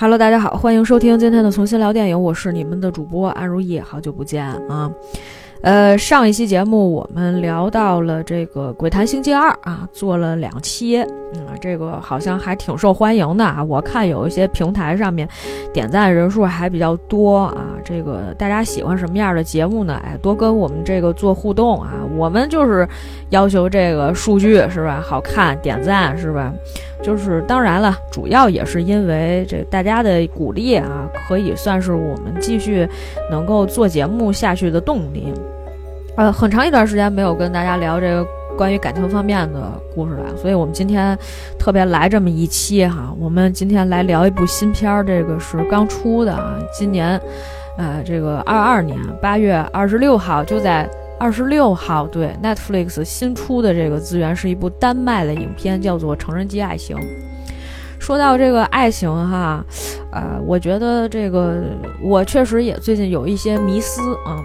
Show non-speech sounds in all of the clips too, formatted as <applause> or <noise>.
Hello，大家好，欢迎收听今天的重新聊电影，我是你们的主播安如意，好久不见啊。呃，上一期节目我们聊到了这个《鬼谈星期二》啊，做了两期，嗯，这个好像还挺受欢迎的啊。我看有一些平台上面点赞人数还比较多啊。这个大家喜欢什么样的节目呢？哎，多跟我们这个做互动啊。我们就是要求这个数据是吧？好看，点赞是吧？就是当然了，主要也是因为这大家的鼓励啊，可以算是我们继续能够做节目下去的动力。呃，很长一段时间没有跟大家聊这个关于感情方面的故事了，所以我们今天特别来这么一期哈。我们今天来聊一部新片儿，这个是刚出的啊，今年，呃，这个二二年八月二十六号就在二十六号对 Netflix 新出的这个资源是一部丹麦的影片，叫做《成人机爱情》。说到这个爱情哈，呃，我觉得这个我确实也最近有一些迷思啊。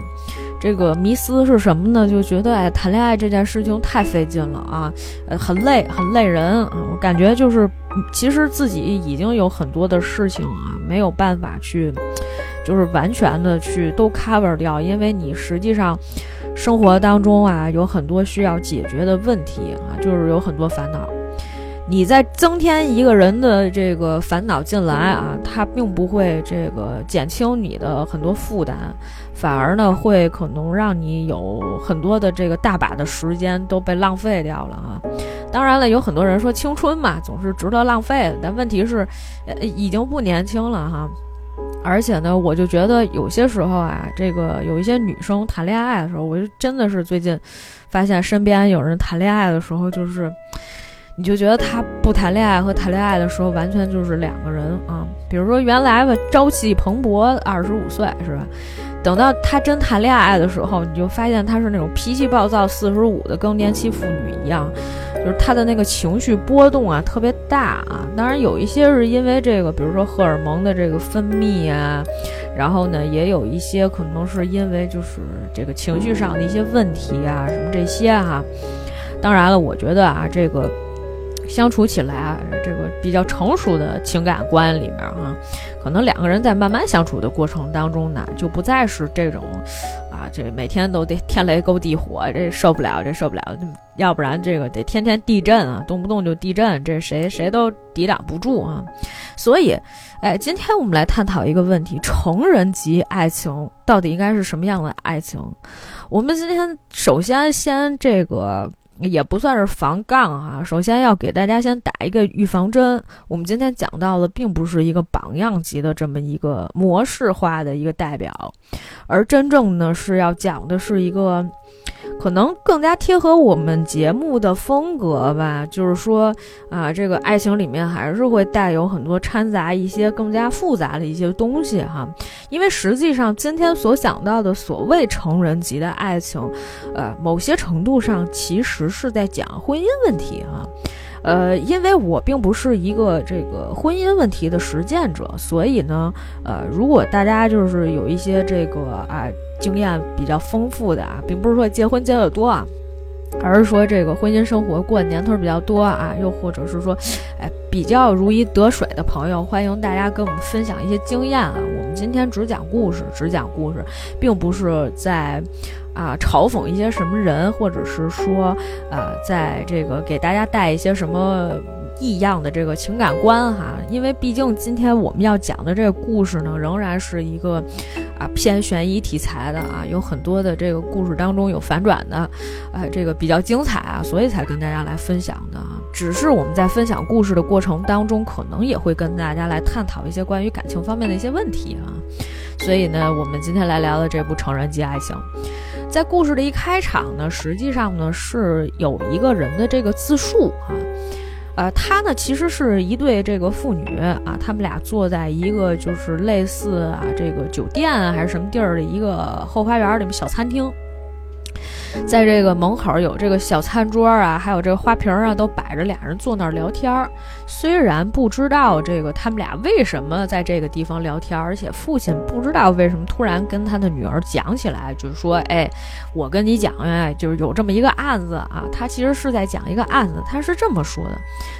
这个迷思是什么呢？就觉得哎，谈恋爱这件事情太费劲了啊，呃，很累，很累人啊。我感觉就是，其实自己已经有很多的事情啊，没有办法去，就是完全的去都 cover 掉，因为你实际上生活当中啊，有很多需要解决的问题啊，就是有很多烦恼。你再增添一个人的这个烦恼进来啊，它并不会这个减轻你的很多负担，反而呢会可能让你有很多的这个大把的时间都被浪费掉了啊。当然了，有很多人说青春嘛总是值得浪费，但问题是，呃，已经不年轻了哈。而且呢，我就觉得有些时候啊，这个有一些女生谈恋爱的时候，我就真的是最近发现身边有人谈恋爱的时候就是。你就觉得他不谈恋爱和谈恋爱的时候完全就是两个人啊，比如说原来吧朝气蓬勃二十五岁是吧？等到他真谈恋爱的时候，你就发现他是那种脾气暴躁四十五的更年期妇女一样，就是他的那个情绪波动啊特别大啊。当然有一些是因为这个，比如说荷尔蒙的这个分泌啊，然后呢也有一些可能是因为就是这个情绪上的一些问题啊什么这些哈。当然了，我觉得啊这个。相处起来啊，这个比较成熟的情感观里面啊，可能两个人在慢慢相处的过程当中呢，就不再是这种，啊，这每天都得天雷勾地火，这受不了，这受不了，要不然这个得天天地震啊，动不动就地震，这谁谁都抵挡不住啊。所以，哎，今天我们来探讨一个问题：成人级爱情到底应该是什么样的爱情？我们今天首先先这个。也不算是防杠啊，首先要给大家先打一个预防针。我们今天讲到的并不是一个榜样级的这么一个模式化的一个代表，而真正呢是要讲的是一个。可能更加贴合我们节目的风格吧，就是说啊，这个爱情里面还是会带有很多掺杂一些更加复杂的一些东西哈。因为实际上今天所讲到的所谓成人级的爱情，呃，某些程度上其实是在讲婚姻问题哈。呃，因为我并不是一个这个婚姻问题的实践者，所以呢，呃，如果大家就是有一些这个啊。经验比较丰富的啊，并不是说结婚结的多啊，而是说这个婚姻生活过的年头比较多啊，又或者是说，哎，比较如鱼得水的朋友，欢迎大家跟我们分享一些经验啊。我们今天只讲故事，只讲故事，并不是在啊嘲讽一些什么人，或者是说，呃，在这个给大家带一些什么。异样的这个情感观哈，因为毕竟今天我们要讲的这个故事呢，仍然是一个啊偏悬疑题材的啊，有很多的这个故事当中有反转的，啊，这个比较精彩啊，所以才跟大家来分享的啊。只是我们在分享故事的过程当中，可能也会跟大家来探讨一些关于感情方面的一些问题啊。所以呢，我们今天来聊的这部《成人及爱情》，在故事的一开场呢，实际上呢是有一个人的这个自述啊。呃，他呢其实是一对这个父女啊，他们俩坐在一个就是类似啊这个酒店还是什么地儿的一个后花园里面小餐厅。在这个门口有这个小餐桌啊，还有这个花瓶啊，都摆着，俩人坐那儿聊天儿。虽然不知道这个他们俩为什么在这个地方聊天，而且父亲不知道为什么突然跟他的女儿讲起来，就是说，哎，我跟你讲哎，就是有这么一个案子啊。他其实是在讲一个案子，他是这么说的：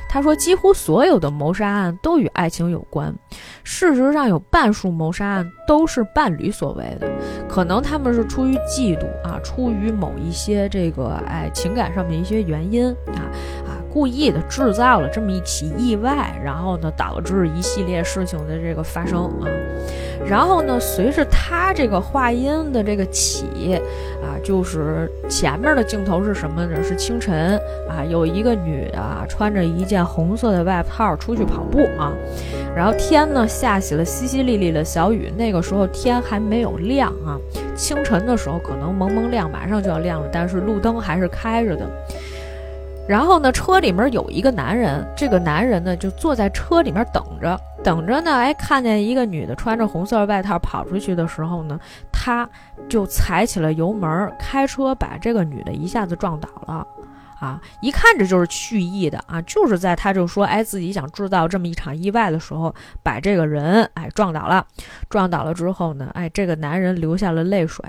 他说，几乎所有的谋杀案都与爱情有关。事实上有半数谋杀案都是伴侣所为的，可能他们是出于嫉妒啊，出于某一一些这个哎情感上面一些原因啊啊，故意的制造了这么一起意外，然后呢导致一系列事情的这个发生啊。然后呢，随着他这个话音的这个起，啊，就是前面的镜头是什么呢？是清晨啊，有一个女的啊，穿着一件红色的外套出去跑步啊，然后天呢下起了淅淅沥沥的小雨，那个时候天还没有亮啊，清晨的时候可能蒙蒙亮，马上就要亮了，但是路灯还是开着的。然后呢，车里面有一个男人，这个男人呢就坐在车里面等着，等着呢。哎，看见一个女的穿着红色外套跑出去的时候呢，他就踩起了油门，开车把这个女的一下子撞倒了。啊，一看这就是蓄意的啊，就是在他就说哎自己想制造这么一场意外的时候，把这个人哎撞倒了。撞倒了之后呢，哎这个男人流下了泪水。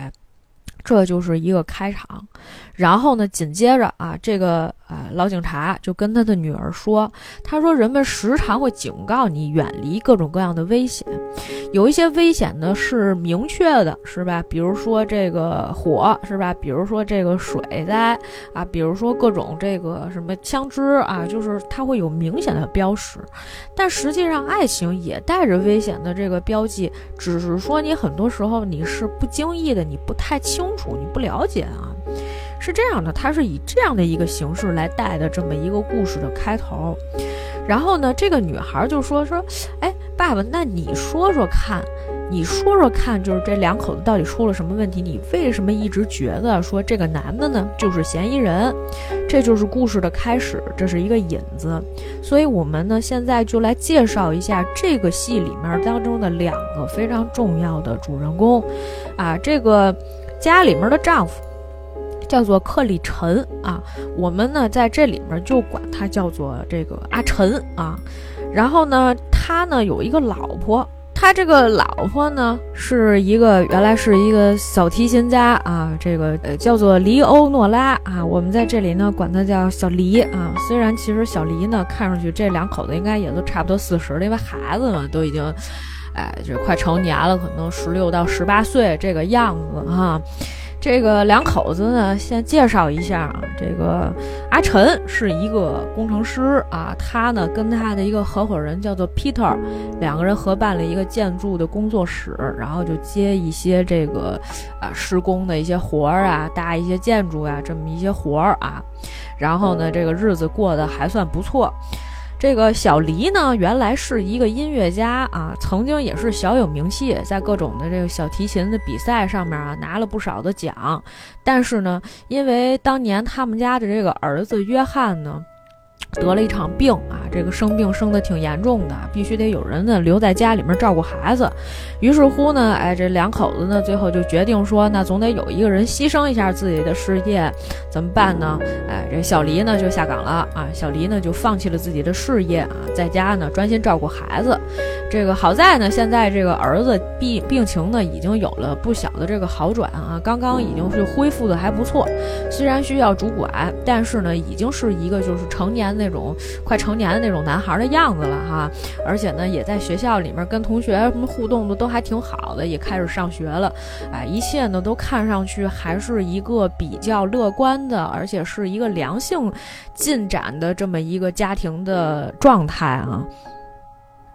这就是一个开场，然后呢，紧接着啊，这个啊老警察就跟他的女儿说：“他说人们时常会警告你远离各种各样的危险，有一些危险呢是明确的，是吧？比如说这个火，是吧？比如说这个水灾啊，比如说各种这个什么枪支啊，就是它会有明显的标识。但实际上，爱情也带着危险的这个标记，只是说你很多时候你是不经意的，你不太清楚。”你不了解啊，是这样的，他是以这样的一个形式来带的这么一个故事的开头，然后呢，这个女孩就说说，哎，爸爸，那你说说看，你说说看，就是这两口子到底出了什么问题？你为什么一直觉得说这个男的呢就是嫌疑人？这就是故事的开始，这是一个引子，所以我们呢现在就来介绍一下这个戏里面当中的两个非常重要的主人公，啊，这个。家里面的丈夫叫做克里陈啊，我们呢在这里面就管他叫做这个阿陈啊。然后呢，他呢有一个老婆，他这个老婆呢是一个原来是一个小提琴家啊，这个呃叫做黎欧诺拉啊。我们在这里呢管他叫小黎啊。虽然其实小黎呢看上去这两口子应该也都差不多四十了，因为孩子嘛都已经。哎，就快成年了，可能十六到十八岁这个样子哈。这个两口子呢，先介绍一下啊。这个阿晨是一个工程师啊，他呢跟他的一个合伙人叫做 Peter，两个人合办了一个建筑的工作室，然后就接一些这个啊施工的一些活儿啊，搭一些建筑啊，这么一些活儿啊。然后呢，这个日子过得还算不错。这个小黎呢，原来是一个音乐家啊，曾经也是小有名气，在各种的这个小提琴的比赛上面啊，拿了不少的奖。但是呢，因为当年他们家的这个儿子约翰呢。得了一场病啊，这个生病生的挺严重的，必须得有人呢留在家里面照顾孩子。于是乎呢，哎，这两口子呢最后就决定说，那总得有一个人牺牲一下自己的事业，怎么办呢？哎，这小黎呢就下岗了啊，小黎呢就放弃了自己的事业啊，在家呢专心照顾孩子。这个好在呢，现在这个儿子病病情呢已经有了不小的这个好转啊，刚刚已经是恢复的还不错，虽然需要主管，但是呢已经是一个就是成年的。那种快成年的那种男孩的样子了哈，而且呢，也在学校里面跟同学什么互动的都还挺好的，也开始上学了，哎，一切呢都看上去还是一个比较乐观的，而且是一个良性进展的这么一个家庭的状态啊。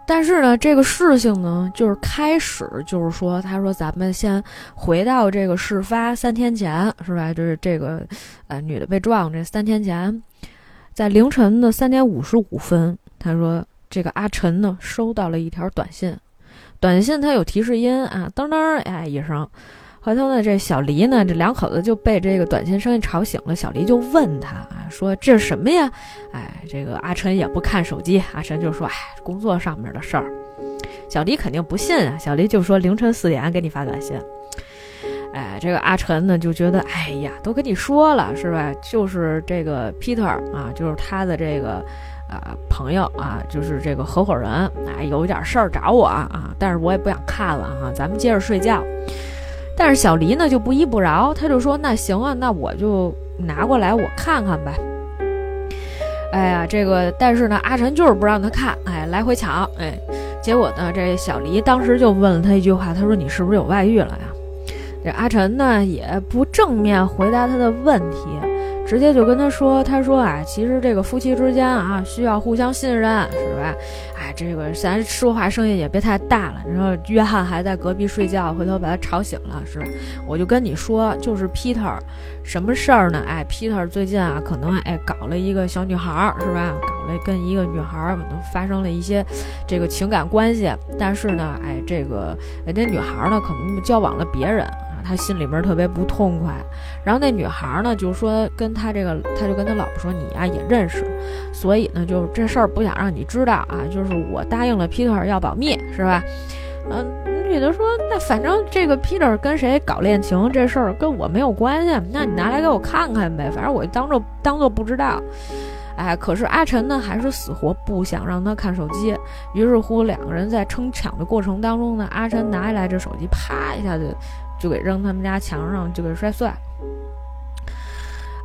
但是呢，这个事情呢，就是开始就是说，他说咱们先回到这个事发三天前，是吧？就是这个呃女的被撞这三天前。在凌晨的三点五十五分，他说：“这个阿晨呢，收到了一条短信，短信他有提示音啊，噔噔哎一声。回头呢，这小黎呢，这两口子就被这个短信声音吵醒了。小黎就问他啊，说这是什么呀？哎，这个阿晨也不看手机，阿晨就说：哎，工作上面的事儿。小黎肯定不信啊，小黎就说：凌晨四点给你发短信。”哎，这个阿晨呢就觉得，哎呀，都跟你说了是吧？就是这个 Peter 啊，就是他的这个啊朋友啊，就是这个合伙人啊，有点事儿找我啊，但是我也不想看了哈，咱们接着睡觉。但是小黎呢就不依不饶，他就说那行啊，那我就拿过来我看看呗。哎呀，这个但是呢，阿晨就是不让他看，哎，来回抢，哎。结果呢，这小黎当时就问了他一句话，他说：“你是不是有外遇了呀？”这阿晨呢也不正面回答他的问题。直接就跟他说：“他说啊，其实这个夫妻之间啊，需要互相信任，是吧？哎，这个咱说话声音也别太大了。然后约翰还在隔壁睡觉，回头把他吵醒了，是吧？我就跟你说，就是 Peter，什么事儿呢？哎，Peter 最近啊，可能哎搞了一个小女孩，是吧？搞了跟一个女孩可能发生了一些这个情感关系，但是呢，哎，这个哎这女孩呢，可能交往了别人。”他心里面特别不痛快，然后那女孩呢就说跟他这个，他就跟他老婆说你呀也认识，所以呢就这事儿不想让你知道啊，就是我答应了 Peter 要保密，是吧？嗯，女的说那反正这个 Peter 跟谁搞恋情这事儿跟我没有关系，那你拿来给我看看呗，反正我当做当做不知道。哎，可是阿晨呢还是死活不想让他看手机，于是乎两个人在争抢的过程当中呢，阿晨拿下来这手机，啪一下就。就给扔他们家墙上，就给摔碎。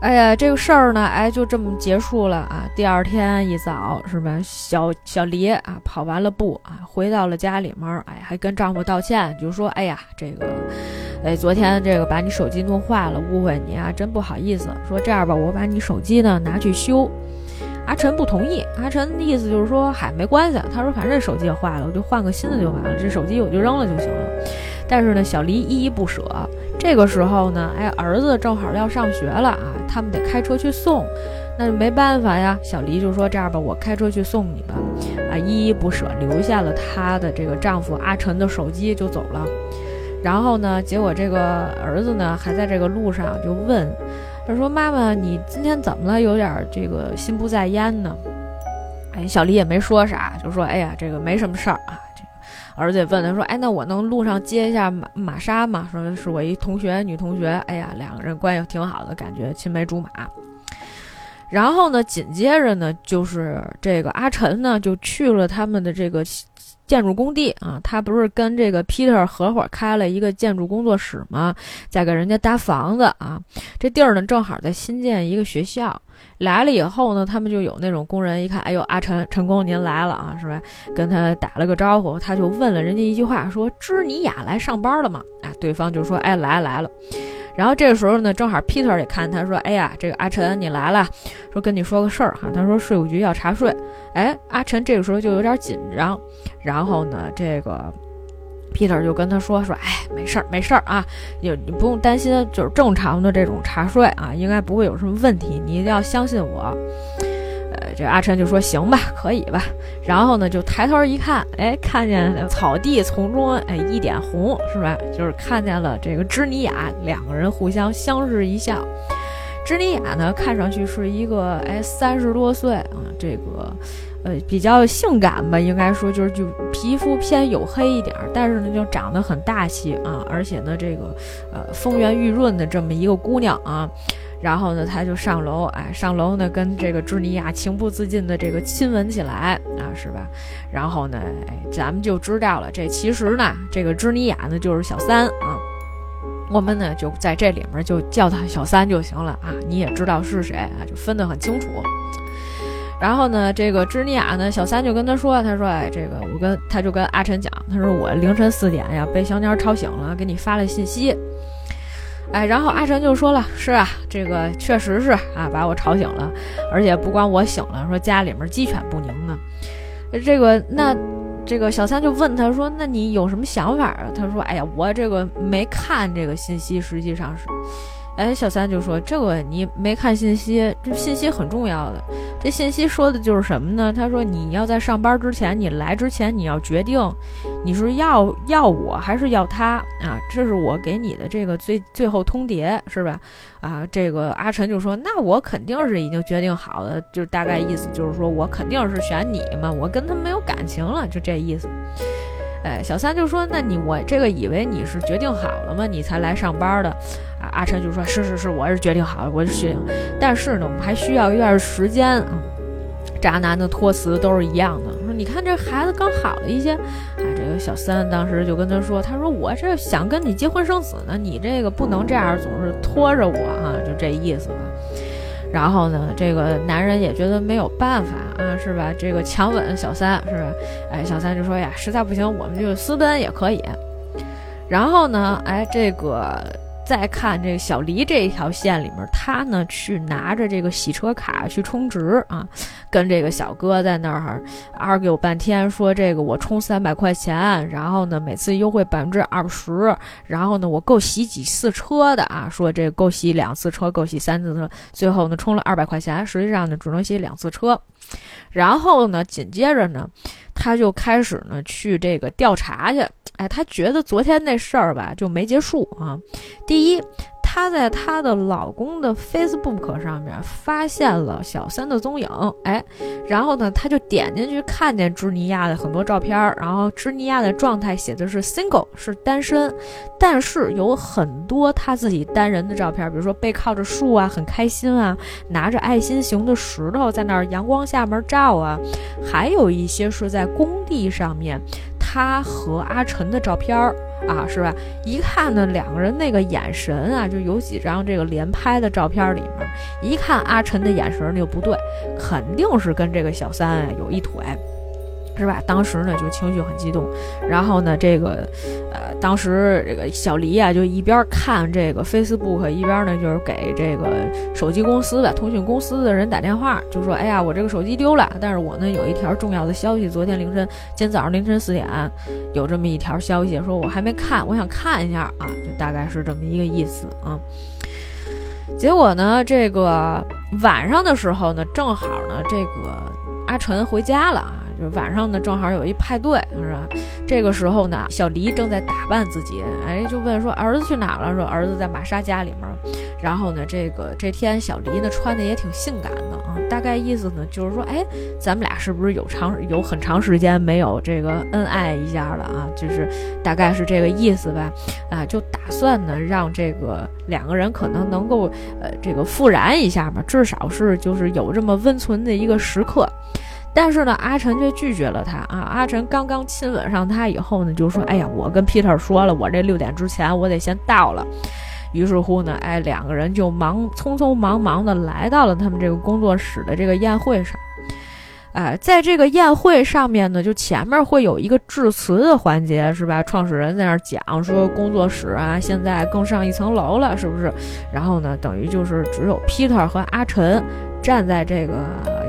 哎呀，这个事儿呢，哎，就这么结束了啊。第二天一早，是吧？小小黎啊，跑完了步啊，回到了家里面，哎，还跟丈夫道歉，就说：“哎呀，这个，哎，昨天这个把你手机弄坏了，误会你啊，真不好意思。说这样吧，我把你手机呢拿去修。”阿晨不同意，阿晨的意思就是说：“嗨，没关系。”他说：“反正这手机也坏了，我就换个新的就完了。这手机我就扔了就行了。”但是呢，小黎依依不舍。这个时候呢，哎，儿子正好要上学了啊，他们得开车去送，那就没办法呀。小黎就说：“这样吧，我开车去送你吧。”啊，依依不舍，留下了她的这个丈夫阿晨的手机就走了。然后呢，结果这个儿子呢，还在这个路上就问，他说：“妈妈，你今天怎么了？有点这个心不在焉呢？”哎，小黎也没说啥，就说：“哎呀，这个没什么事儿啊。”儿子问他说：“哎，那我能路上接一下玛玛莎吗？说是我一同学，女同学。哎呀，两个人关系挺好的，感觉青梅竹马。然后呢，紧接着呢，就是这个阿晨呢，就去了他们的这个建筑工地啊。他不是跟这个 Peter 合伙开了一个建筑工作室吗？在给人家搭房子啊。这地儿呢，正好在新建一个学校。”来了以后呢，他们就有那种工人一看，哎呦，阿陈陈工您来了啊，是吧？跟他打了个招呼，他就问了人家一句话，说：“知你雅来上班了吗？”啊，对方就说：“哎，来来了。”然后这个时候呢，正好 Peter 也看他说：“哎呀，这个阿晨你来了，说跟你说个事儿哈。”他说：“税务局要查税。”哎，阿晨这个时候就有点紧张，然后呢，这个。Peter 就跟他说说，哎，没事儿，没事儿啊，你你不用担心，就是正常的这种查税啊，应该不会有什么问题，你一定要相信我。这阿琛就说行吧，可以吧。然后呢，就抬头一看，哎，看见草地丛中，哎，一点红，是吧？就是看见了这个芝尼亚，两个人互相相视一笑。芝尼亚呢，看上去是一个哎三十多岁啊，这个。呃，比较性感吧，应该说就是就皮肤偏黝黑一点，但是呢就长得很大气啊，而且呢这个呃风圆玉润的这么一个姑娘啊，然后呢他就上楼，哎上楼呢跟这个芝尼亚情不自禁的这个亲吻起来啊，是吧？然后呢，咱们就知道了，这其实呢这个芝尼亚呢就是小三啊，我们呢就在这里面就叫她小三就行了啊，你也知道是谁啊，就分得很清楚。然后呢，这个芝尼亚呢，小三就跟他说：“他说，哎，这个我跟他就跟阿晨讲，他说我凌晨四点呀被小鸟吵醒了，给你发了信息。哎，然后阿晨就说了，是啊，这个确实是啊，把我吵醒了，而且不光我醒了，说家里面鸡犬不宁呢。这个那这个小三就问他说，那你有什么想法啊？他说，哎呀，我这个没看这个信息，实际上是。”哎，小三就说：“这个你没看信息，这信息很重要的。这信息说的就是什么呢？他说你要在上班之前，你来之前，你要决定你是要要我还是要他啊？这是我给你的这个最最后通牒，是吧？啊，这个阿晨就说：那我肯定是已经决定好了，就大概意思就是说我肯定是选你嘛，我跟他没有感情了，就这意思。”哎，小三就说：“那你我这个以为你是决定好了吗？你才来上班的。”啊，阿晨就说：“是是是，我是决定好了，我是决定。但是呢，我们还需要一段时间啊。”渣男的托词都是一样的，说：“你看这孩子刚好了一些。”啊，这个小三当时就跟他说：“他说我这想跟你结婚生子呢，你这个不能这样总是拖着我啊，就这意思吧。”然后呢，这个男人也觉得没有办法啊，是吧？这个强吻小三，是吧？哎，小三就说呀，实在不行，我们就私奔也可以。然后呢，哎，这个。再看这个小黎这一条线里面，他呢去拿着这个洗车卡去充值啊，跟这个小哥在那儿 argue 半天，说这个我充三百块钱，然后呢每次优惠百分之二十，然后呢我够洗几次车的啊，说这够洗两次车，够洗三次车，最后呢充了二百块钱，实际上呢只能洗两次车，然后呢紧接着呢他就开始呢去这个调查去。哎，他觉得昨天那事儿吧就没结束啊。第一。她在她的老公的 Facebook 上面发现了小三的踪影，哎，然后呢，她就点进去看见芝尼亚的很多照片，然后芝尼亚的状态写的是 single，是单身，但是有很多她自己单人的照片，比如说背靠着树啊，很开心啊，拿着爱心形的石头在那儿阳光下面照啊，还有一些是在工地上面，他和阿晨的照片儿。啊，是吧？一看呢，两个人那个眼神啊，就有几张这个连拍的照片里面，一看阿晨的眼神就不对，肯定是跟这个小三有一腿。是吧？当时呢就情绪很激动，然后呢这个，呃，当时这个小黎啊就一边看这个 Facebook，一边呢就是给这个手机公司的通讯公司的人打电话，就说：“哎呀，我这个手机丢了，但是我呢有一条重要的消息，昨天凌晨，今天早上凌晨四点有这么一条消息，说我还没看，我想看一下啊，就大概是这么一个意思啊。结果呢，这个晚上的时候呢，正好呢这个阿晨回家了啊。”就晚上呢，正好有一派对，是吧？这个时候呢，小黎正在打扮自己，哎，就问说儿子去哪了？说儿子在玛莎家里面。然后呢，这个这天小黎呢穿的也挺性感的啊，大概意思呢就是说，哎，咱们俩是不是有长有很长时间没有这个恩爱一下了啊？就是大概是这个意思吧，啊，就打算呢让这个两个人可能能够呃这个复燃一下吧，至少是就是有这么温存的一个时刻。但是呢，阿晨却拒绝了他啊！阿晨刚刚亲吻上他以后呢，就说：“哎呀，我跟 Peter 说了，我这六点之前我得先到了。”于是乎呢，哎，两个人就忙匆匆忙忙的来到了他们这个工作室的这个宴会上。哎，在这个宴会上面呢，就前面会有一个致辞的环节，是吧？创始人在那儿讲说，工作室啊，现在更上一层楼了，是不是？然后呢，等于就是只有 Peter 和阿晨站在这个。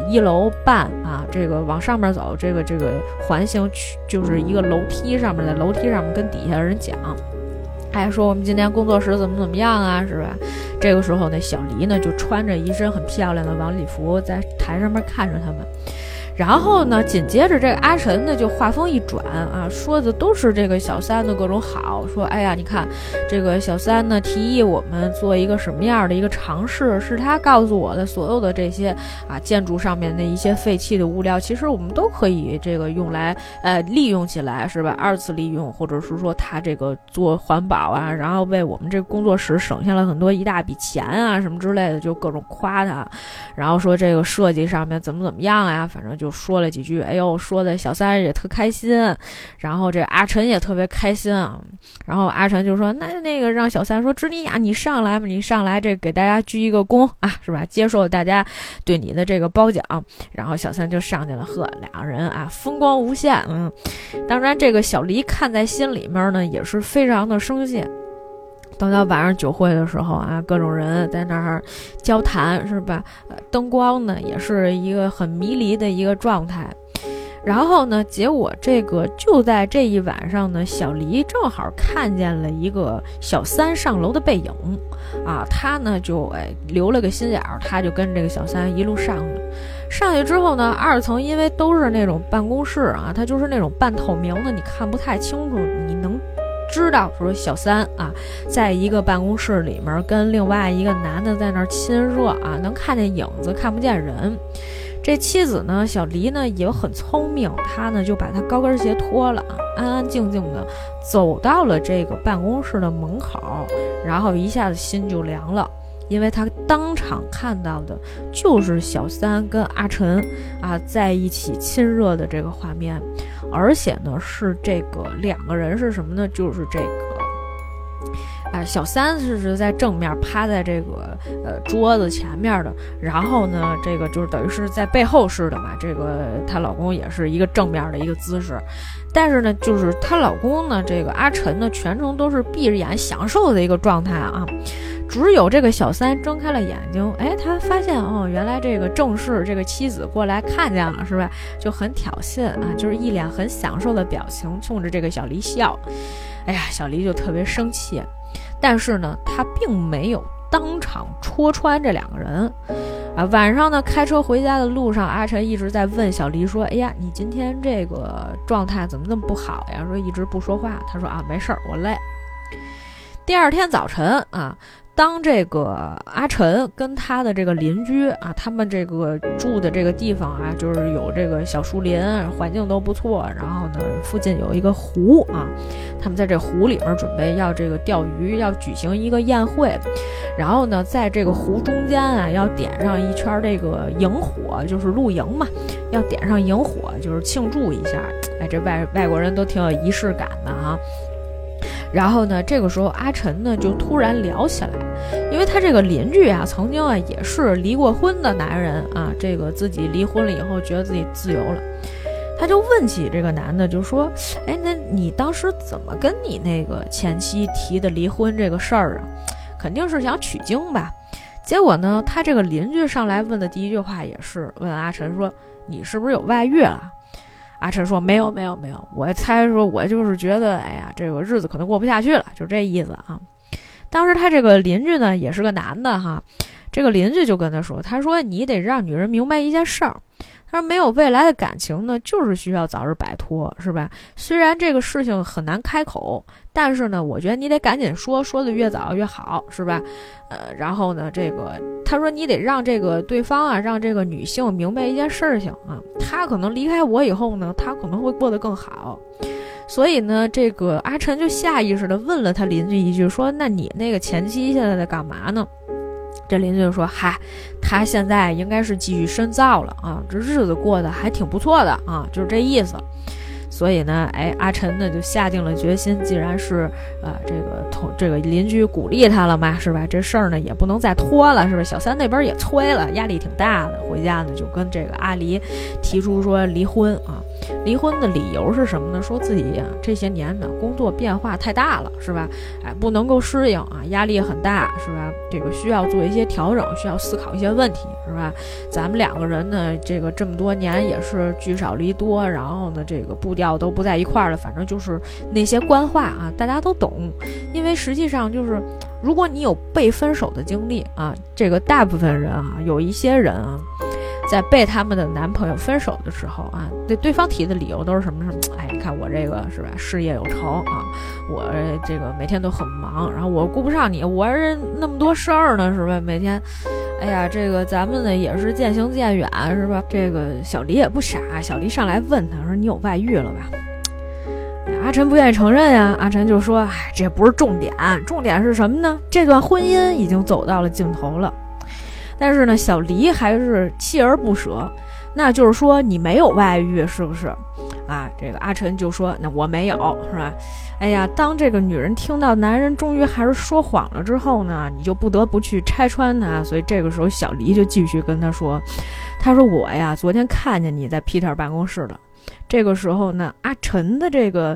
一楼半啊，这个往上面走，这个这个环形区就是一个楼梯上面，在楼梯上面跟底下的人讲，还说我们今天工作室怎么怎么样啊，是吧？这个时候呢，小黎呢就穿着一身很漂亮的晚礼服，在台上面看着他们。然后呢，紧接着这个阿晨呢就话锋一转啊，说的都是这个小三的各种好，说哎呀，你看这个小三呢提议我们做一个什么样的一个尝试，是他告诉我的，所有的这些啊建筑上面的一些废弃的物料，其实我们都可以这个用来呃利用起来，是吧？二次利用，或者是说他这个做环保啊，然后为我们这工作室省下了很多一大笔钱啊什么之类的，就各种夸他，然后说这个设计上面怎么怎么样呀，反正就。就说了几句，哎呦，说的小三也特开心，然后这阿晨也特别开心啊。然后阿晨就说：“那那个让小三说，芝尼亚，你上来吧，你上来，这给大家鞠一个躬啊，是吧？接受大家对你的这个褒奖。”然后小三就上去了，呵，两个人啊，风光无限。嗯，当然这个小黎看在心里面呢，也是非常的生气。等到晚上酒会的时候啊，各种人在那儿交谈，是吧？呃，灯光呢也是一个很迷离的一个状态。然后呢，结果这个就在这一晚上呢，小黎正好看见了一个小三上楼的背影，啊，他呢就哎留了个心眼儿，他就跟这个小三一路上去。上去之后呢，二层因为都是那种办公室啊，它就是那种半透明的，你看不太清楚，你能。知道说小三啊，在一个办公室里面跟另外一个男的在那儿亲热啊，能看见影子，看不见人。这妻子呢，小黎呢也很聪明，她呢就把她高跟鞋脱了，安安静静的走到了这个办公室的门口，然后一下子心就凉了。因为他当场看到的就是小三跟阿晨啊在一起亲热的这个画面，而且呢是这个两个人是什么呢？就是这个，啊，小三是是在正面趴在这个呃桌子前面的，然后呢，这个就是等于是在背后式的嘛。这个她老公也是一个正面的一个姿势，但是呢，就是她老公呢，这个阿晨呢，全程都是闭着眼享受的一个状态啊。只有这个小三睁开了眼睛，哎，他发现哦，原来这个正室这个妻子过来看见了，是吧？就很挑衅啊，就是一脸很享受的表情，冲着这个小黎笑。哎呀，小黎就特别生气，但是呢，他并没有当场戳穿这两个人。啊，晚上呢，开车回家的路上，阿晨一直在问小黎说：“哎呀，你今天这个状态怎么那么不好呀？”说一直不说话。他说：“啊，没事儿，我累。”第二天早晨啊。当这个阿晨跟他的这个邻居啊，他们这个住的这个地方啊，就是有这个小树林，环境都不错。然后呢，附近有一个湖啊，他们在这湖里面准备要这个钓鱼，要举行一个宴会。然后呢，在这个湖中间啊，要点上一圈这个萤火，就是露营嘛，要点上萤火，就是庆祝一下。哎，这外外国人都挺有仪式感的哈。然后呢，这个时候阿晨呢就突然聊起来，因为他这个邻居啊，曾经啊也是离过婚的男人啊，这个自己离婚了以后，觉得自己自由了，他就问起这个男的，就说：“哎，那你当时怎么跟你那个前妻提的离婚这个事儿啊？肯定是想取经吧？”结果呢，他这个邻居上来问的第一句话也是问阿晨说：“你是不是有外遇了？”阿晨说：“没有，没有，没有。我猜说，我就是觉得，哎呀，这个日子可能过不下去了，就这意思啊。当时他这个邻居呢，也是个男的哈。这个邻居就跟他说：‘他说你得让女人明白一件事儿。’他说：‘没有未来的感情呢，就是需要早日摆脱，是吧？虽然这个事情很难开口。’”但是呢，我觉得你得赶紧说，说的越早越好，是吧？呃，然后呢，这个他说你得让这个对方啊，让这个女性明白一件事情啊，她可能离开我以后呢，她可能会过得更好。所以呢，这个阿晨就下意识的问了他邻居一句，说：“那你那个前妻现在在干嘛呢？”这邻居就说：“嗨，他现在应该是继续深造了啊，这日子过得还挺不错的啊，就是这意思。”所以呢，哎，阿晨呢就下定了决心，既然是啊这个同这个邻居鼓励他了嘛，是吧？这事儿呢也不能再拖了，是吧？小三那边也催了，压力挺大的。回家呢就跟这个阿离提出说离婚啊。离婚的理由是什么呢？说自己呀这些年呢工作变化太大了，是吧？哎，不能够适应啊，压力很大，是吧？这个需要做一些调整，需要思考一些问题，是吧？咱们两个人呢，这个这么多年也是聚少离多，然后呢，这个步调都不在一块儿了，反正就是那些官话啊，大家都懂。因为实际上就是，如果你有被分手的经历啊，这个大部分人啊，有一些人啊。在被他们的男朋友分手的时候啊，对对方提的理由都是什么什么？哎，你看我这个是吧，事业有成啊，我这个每天都很忙，然后我顾不上你，我这那么多事儿呢，是吧？每天，哎呀，这个咱们呢也是渐行渐远，是吧？这个小黎也不傻，小黎上来问他说：“你有外遇了吧？”阿晨不愿意承认呀，阿晨就说：“哎，这不是重点，重点是什么呢？这段婚姻已经走到了尽头了。”但是呢，小黎还是锲而不舍。那就是说，你没有外遇，是不是？啊，这个阿晨就说：“那我没有，是吧？”哎呀，当这个女人听到男人终于还是说谎了之后呢，你就不得不去拆穿他。所以这个时候，小黎就继续跟他说：“他说我呀，昨天看见你在 Peter 办公室了。”这个时候呢，阿晨的这个，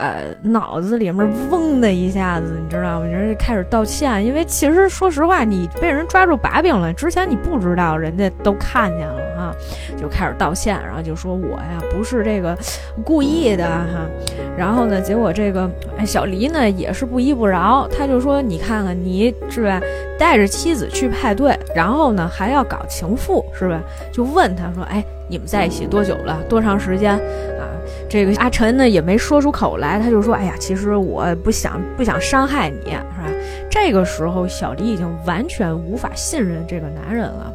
呃，脑子里面嗡的一下子，你知道吗？人家开始道歉，因为其实说实话，你被人抓住把柄了，之前你不知道，人家都看见了啊，就开始道歉，然后就说我呀不是这个故意的哈。然后呢，结果这个小黎呢也是不依不饶，他就说你看看你是吧，带着妻子去派对，然后呢还要搞情妇是吧？就问他说，哎。你们在一起多久了？多长时间？啊，这个阿晨呢也没说出口来，他就说：“哎呀，其实我不想不想伤害你，是吧？”这个时候，小黎已经完全无法信任这个男人了，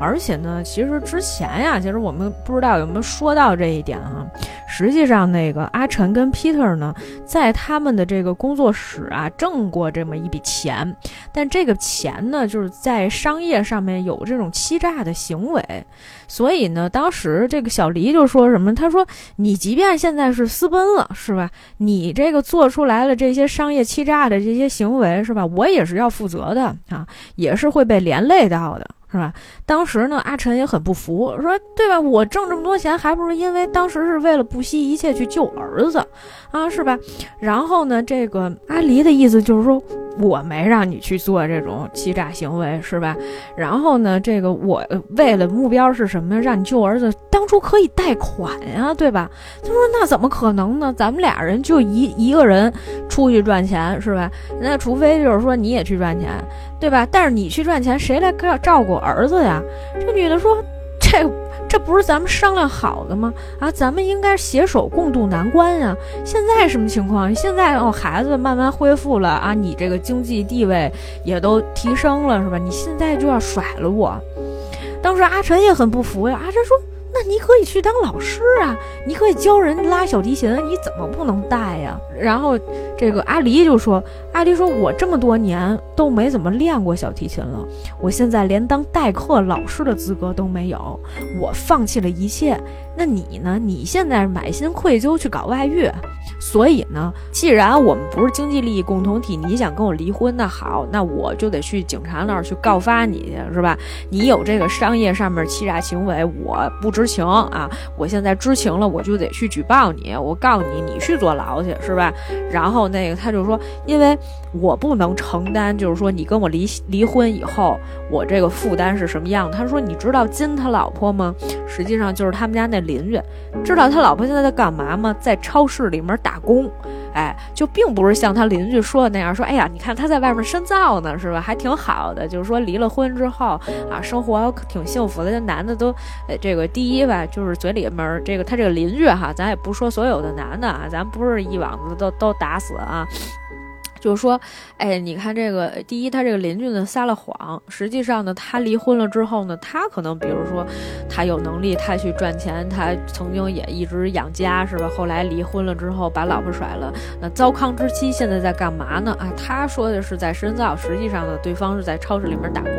而且呢，其实之前呀，其实我们不知道有没有说到这一点啊。实际上那个阿晨跟 Peter 呢，在他们的这个工作室啊挣过这么一笔钱，但这个钱呢，就是在商业上面有这种欺诈的行为，所以呢，当时这个小黎就说什么？他说：“你即便现在是私奔了，是吧？你这个做出来了这些商业欺诈的这些行为，是吧？我也是要负责的啊，也是会被连累到的。”是吧？当时呢，阿晨也很不服，说：“对吧？我挣这么多钱，还不是因为当时是为了不惜一切去救儿子，啊，是吧？”然后呢，这个阿离的意思就是说。我没让你去做这种欺诈行为，是吧？然后呢，这个我为了目标是什么？让你救儿子，当初可以贷款呀，对吧？他说那怎么可能呢？咱们俩人就一 <laughs> 一个人出去赚钱，是吧？那除非就是说你也去赚钱，对吧？但是你去赚钱，谁来照照顾儿子呀？这女的说这。这不是咱们商量好的吗？啊，咱们应该携手共度难关呀！现在什么情况？现在哦，孩子慢慢恢复了啊，你这个经济地位也都提升了，是吧？你现在就要甩了我？当时阿晨也很不服呀，阿晨说。那你可以去当老师啊，你可以教人拉小提琴，你怎么不能带呀？然后这个阿离就说：“阿离说，我这么多年都没怎么练过小提琴了，我现在连当代课老师的资格都没有，我放弃了一切。那你呢？你现在满心愧疚去搞外遇。”所以呢，既然我们不是经济利益共同体，你想跟我离婚，那好，那我就得去警察那儿去告发你去，是吧？你有这个商业上面欺诈行为，我不知情啊，我现在知情了，我就得去举报你，我告你，你去坐牢去，是吧？然后那个他就说，因为我不能承担，就是说你跟我离离婚以后，我这个负担是什么样？他说，你知道金他老婆吗？实际上就是他们家那邻居，知道他老婆现在在干嘛吗？在超市里面打。工，哎，就并不是像他邻居说的那样，说，哎呀，你看他在外面深造呢，是吧？还挺好的，就是说离了婚之后啊，生活挺幸福的。这男的都，呃，这个第一吧，就是嘴里面这个他这个邻居哈，咱也不说所有的男的啊，咱不是一网子都都打死啊。就是说，哎，你看这个，第一，他这个邻居呢撒了谎。实际上呢，他离婚了之后呢，他可能比如说，他有能力，他去赚钱，他曾经也一直养家，是吧？后来离婚了之后，把老婆甩了。那糟糠之妻现在在干嘛呢？啊，他说的是在深造，实际上呢，对方是在超市里面打工。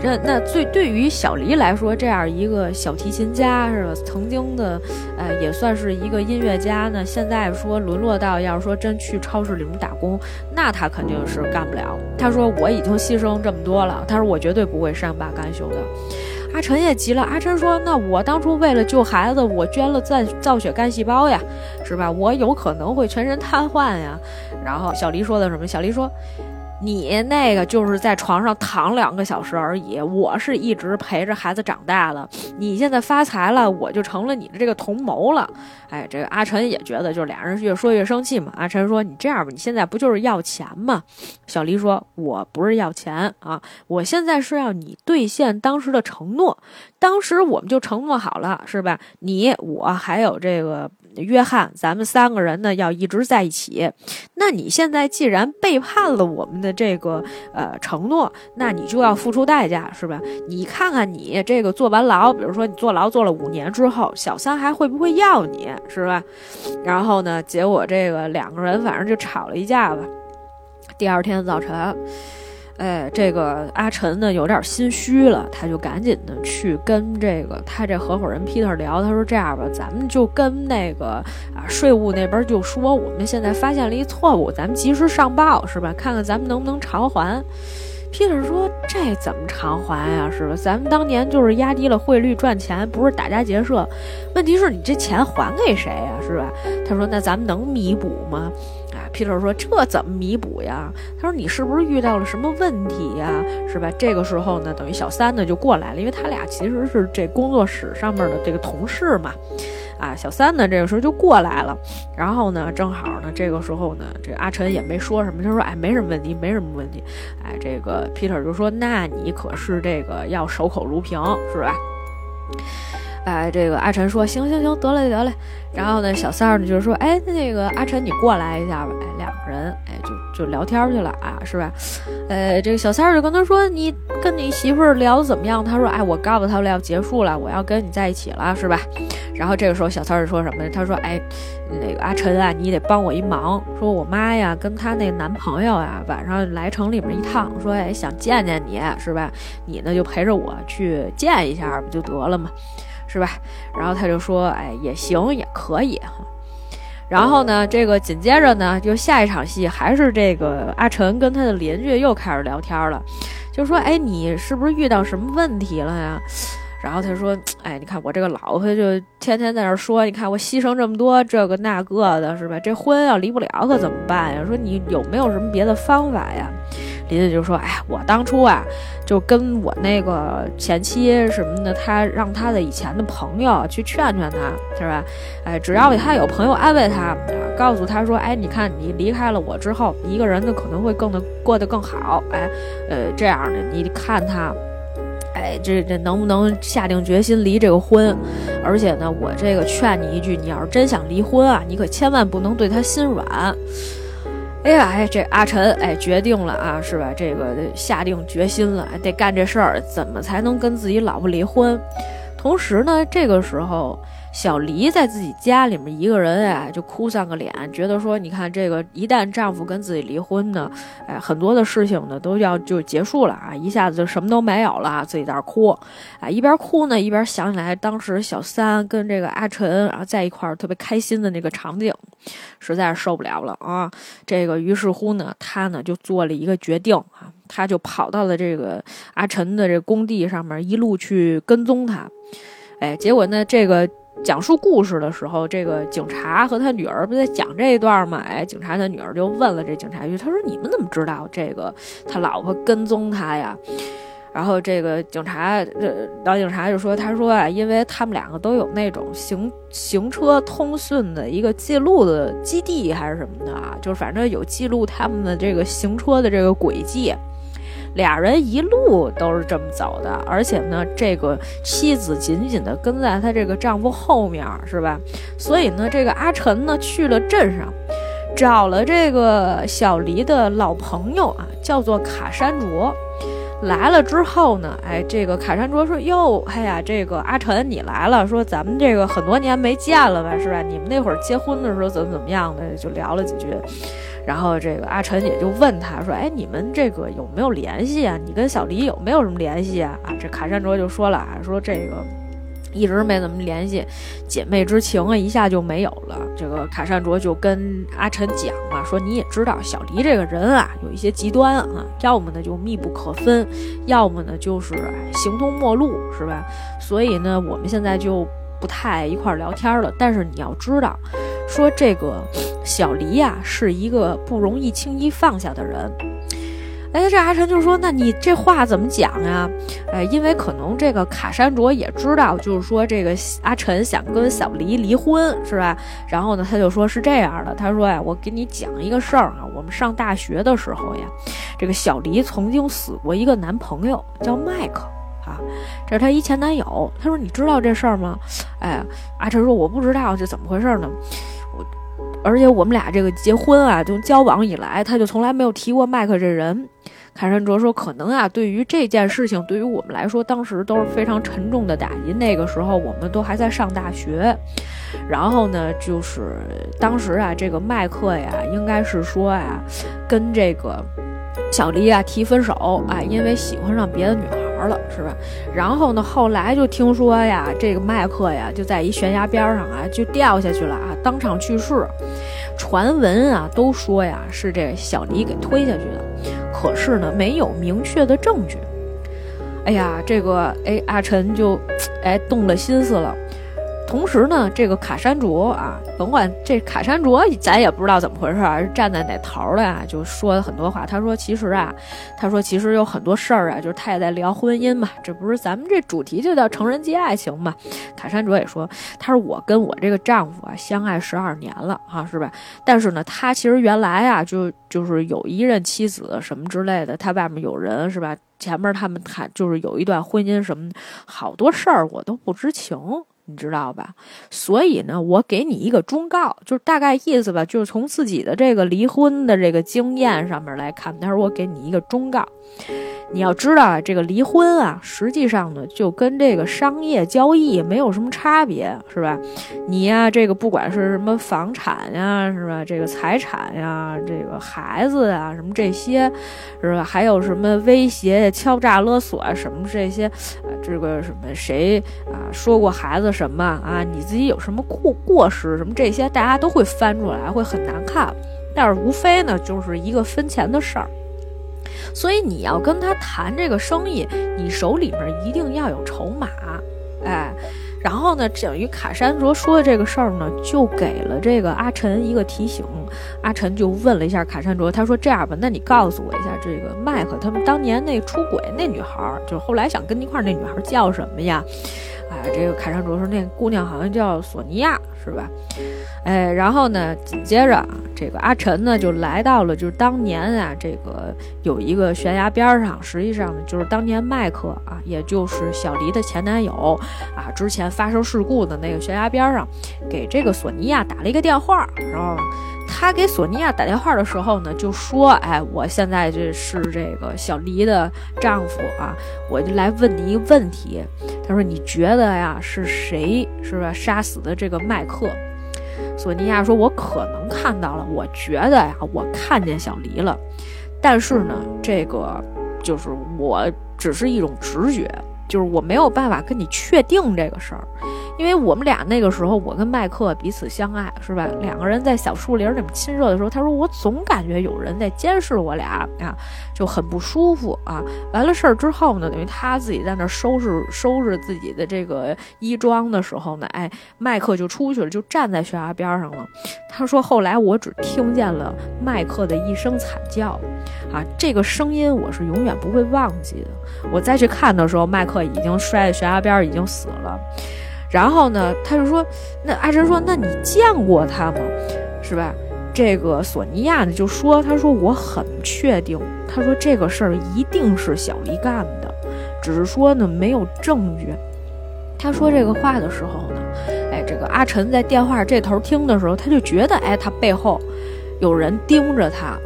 这那最对于小黎来说，这样一个小提琴家，是吧？曾经的，呃，也算是一个音乐家呢。现在说沦落到要是说真去超市里面打工。那他肯定是干不了。他说我已经牺牲这么多了，他说我绝对不会善罢甘休的。阿晨也急了，阿晨说：“那我当初为了救孩子，我捐了造造血干细胞呀，是吧？我有可能会全身瘫痪呀。”然后小黎说的什么？小黎说。你那个就是在床上躺两个小时而已，我是一直陪着孩子长大了。你现在发财了，我就成了你的这个同谋了。哎，这个阿晨也觉得，就是俩人越说越生气嘛。阿晨说：“你这样吧，你现在不就是要钱吗？”小黎说：“我不是要钱啊，我现在是要你兑现当时的承诺。当时我们就承诺好了，是吧？你我还有这个。”约翰，咱们三个人呢要一直在一起。那你现在既然背叛了我们的这个呃承诺，那你就要付出代价，是吧？你看看你这个坐完牢，比如说你坐牢坐了五年之后，小三还会不会要你，是吧？然后呢，结果这个两个人反正就吵了一架吧。第二天早晨。哎，这个阿晨呢有点心虚了，他就赶紧的去跟这个他这合伙人 Peter 聊，他说：“这样吧，咱们就跟那个啊税务那边就说，我们现在发现了一错误，咱们及时上报，是吧？看看咱们能不能偿还。” Peter 说：“这怎么偿还呀？是吧？咱们当年就是压低了汇率赚钱，不是打家劫舍。问题是你这钱还给谁呀？是吧？”他说：“那咱们能弥补吗？”啊，Peter 说：“这怎么弥补呀？”他说：“你是不是遇到了什么问题呀？是吧？”这个时候呢，等于小三呢就过来了，因为他俩其实是这工作室上面的这个同事嘛。啊，小三呢这个时候就过来了，然后呢，正好呢这个时候呢，这阿晨也没说什么，他说：“哎，没什么问题，没什么问题。”哎，这个 Peter 就说：“那你可是这个要守口如瓶，是吧？”哎，这个阿晨说：“行行行，得嘞得嘞。”然后呢，小三儿呢就是说：“哎，那个阿晨，你过来一下吧。”哎，两个人哎就就聊天去了啊，是吧？呃，这个小三儿就跟他说：“你跟你媳妇儿聊的怎么样？”他说：“哎，我告诉他了要结束了，我要跟你在一起了，是吧？”然后这个时候小三儿说什么呢？他说：“哎，那个阿晨啊，你得帮我一忙。说我妈呀，跟她那男朋友啊，晚上来城里面一趟，说哎想见见你，是吧？你呢就陪着我去见一下不就得了嘛，是吧？然后他就说：哎，也行，也可以哈。然后呢，这个紧接着呢，就下一场戏还是这个阿晨跟他的邻居又开始聊天了，就说：哎，你是不是遇到什么问题了呀？”然后他说：“哎，你看我这个老婆就天天在那说，你看我牺牲这么多，这个那个的，是吧？这婚要离不了可怎么办呀？说你有没有什么别的方法呀？”林子就说：“哎，我当初啊，就跟我那个前妻什么的，他让他的以前的朋友去劝劝他，是吧？哎，只要他有朋友安慰他，告诉他说：，哎，你看你离开了我之后，一个人呢可能会更的过得更好，哎，呃，这样的，你看他。”哎，这这能不能下定决心离这个婚？而且呢，我这个劝你一句，你要是真想离婚啊，你可千万不能对他心软。哎呀，哎，这阿晨哎决定了啊，是吧？这个下定决心了，得干这事儿，怎么才能跟自己老婆离婚？同时呢，这个时候。小黎在自己家里面一个人哎，就哭丧个脸，觉得说，你看这个一旦丈夫跟自己离婚呢，哎，很多的事情呢都要就结束了啊，一下子就什么都没有了，自己在那哭，啊，一边哭呢一边想起来当时小三跟这个阿晨啊在一块儿特别开心的那个场景，实在是受不了了啊，这个于是乎呢，他呢就做了一个决定啊，他就跑到了这个阿晨的这工地上面，一路去跟踪他，哎，结果呢这个。讲述故事的时候，这个警察和他女儿不在讲这一段吗？哎，警察他女儿就问了这警察局，他说：“你们怎么知道这个他老婆跟踪他呀？”然后这个警察，这老警察就说：“他说啊，因为他们两个都有那种行行车通讯的一个记录的基地还是什么的啊，就是反正有记录他们的这个行车的这个轨迹。”俩人一路都是这么走的，而且呢，这个妻子紧紧地跟在她这个丈夫后面，是吧？所以呢，这个阿晨呢去了镇上，找了这个小黎的老朋友啊，叫做卡山卓。来了之后呢，哎，这个卡山卓说：“哟，哎呀，这个阿晨你来了，说咱们这个很多年没见了吧，是吧？你们那会儿结婚的时候怎么怎么样的，就聊了几句。”然后这个阿晨也就问他说：“哎，你们这个有没有联系啊？你跟小黎有没有什么联系啊？”啊，这卡山卓就说了啊，说这个一直没怎么联系，姐妹之情啊一下就没有了。这个卡山卓就跟阿晨讲嘛，说你也知道小黎这个人啊，有一些极端啊，要么呢就密不可分，要么呢就是形同陌路，是吧？所以呢，我们现在就不太一块聊天了。但是你要知道。说这个小黎呀，是一个不容易轻易放下的人。哎，这阿晨就说：“那你这话怎么讲呀？”哎，因为可能这个卡山卓也知道，就是说这个阿晨想跟小黎离婚，是吧？然后呢，他就说是这样的，他说呀，我给你讲一个事儿啊，我们上大学的时候呀，这个小黎曾经死过一个男朋友，叫麦克。啊，这是她一前男友。他说：“你知道这事儿吗？”哎，阿晨说：“我不知道，这怎么回事呢？而且我们俩这个结婚啊，就交往以来，他就从来没有提过麦克这人。”凯山卓说：“可能啊，对于这件事情，对于我们来说，当时都是非常沉重的打击。那个时候，我们都还在上大学。然后呢，就是当时啊，这个麦克呀，应该是说呀，跟这个小黎啊提分手啊，因为喜欢上别的女孩。”了是吧？然后呢？后来就听说呀，这个麦克呀就在一悬崖边上啊，就掉下去了啊，当场去世。传闻啊都说呀是这小黎给推下去的，可是呢没有明确的证据。哎呀，这个哎阿晨就哎动了心思了。同时呢，这个卡山卓啊，甭管这卡山卓，咱也不知道怎么回事啊，站在哪头的呀，就说了很多话。他说：“其实啊，他说其实有很多事儿啊，就是他也在聊婚姻嘛，这不是咱们这主题就叫成人节爱情嘛。”卡山卓也说：“他说我跟我这个丈夫啊相爱十二年了啊，是吧？但是呢，他其实原来啊就就是有一任妻子什么之类的，他外面有人是吧？前面他们谈就是有一段婚姻什么好多事儿我都不知情。”你知道吧？所以呢，我给你一个忠告，就是大概意思吧，就是从自己的这个离婚的这个经验上面来看，他说我给你一个忠告，你要知道啊，这个离婚啊，实际上呢，就跟这个商业交易没有什么差别，是吧？你呀，这个不管是什么房产呀，是吧？这个财产呀，这个孩子啊，什么这些，是吧？还有什么威胁、敲诈勒索啊，什么这些，啊，这个什么谁啊说过孩子什么啊？你自己有什么过过失什么这些，大家都会翻出来，会很难看。但是无非呢，就是一个分钱的事儿。所以你要跟他谈这个生意，你手里面一定要有筹码，哎，然后呢，等于卡山卓说的这个事儿呢，就给了这个阿晨一个提醒。阿晨就问了一下卡山卓，他说：“这样吧，那你告诉我一下，这个麦克他们当年那出轨那女孩，就是后来想跟你一块儿那女孩叫什么呀？”这个凯山卓说：“那姑娘好像叫索尼娅，是吧？”哎，然后呢，紧接着啊，这个阿晨呢就来到了，就是当年啊，这个有一个悬崖边上，实际上呢就是当年麦克啊，也就是小黎的前男友啊，之前发生事故的那个悬崖边上，给这个索尼娅打了一个电话，然后他给索尼娅打电话的时候呢，就说：“哎，我现在这是这个小黎的丈夫啊，我就来问你一个问题。他说，你觉得呀，是谁是吧杀死的这个麦克？”索尼娅说：“我可能看到了，我觉得呀，我看见小黎了，但是呢，这个就是我只是一种直觉，就是我没有办法跟你确定这个事儿。”因为我们俩那个时候，我跟麦克彼此相爱，是吧？两个人在小树林里面亲热的时候，他说我总感觉有人在监视我俩啊，就很不舒服啊。完了事儿之后呢，等于他自己在那收拾收拾自己的这个衣装的时候呢，哎，麦克就出去了，就站在悬崖边上了。他说后来我只听见了麦克的一声惨叫，啊，这个声音我是永远不会忘记的。我再去看的时候，麦克已经摔在悬崖边，已经死了。然后呢，他就说：“那阿珍说，那你见过他吗？是吧？”这个索尼娅呢就说：“他说我很确定，他说这个事儿一定是小黎干的，只是说呢没有证据。”他说这个话的时候呢，哎，这个阿晨在电话这头听的时候，他就觉得，哎，他背后有人盯着他，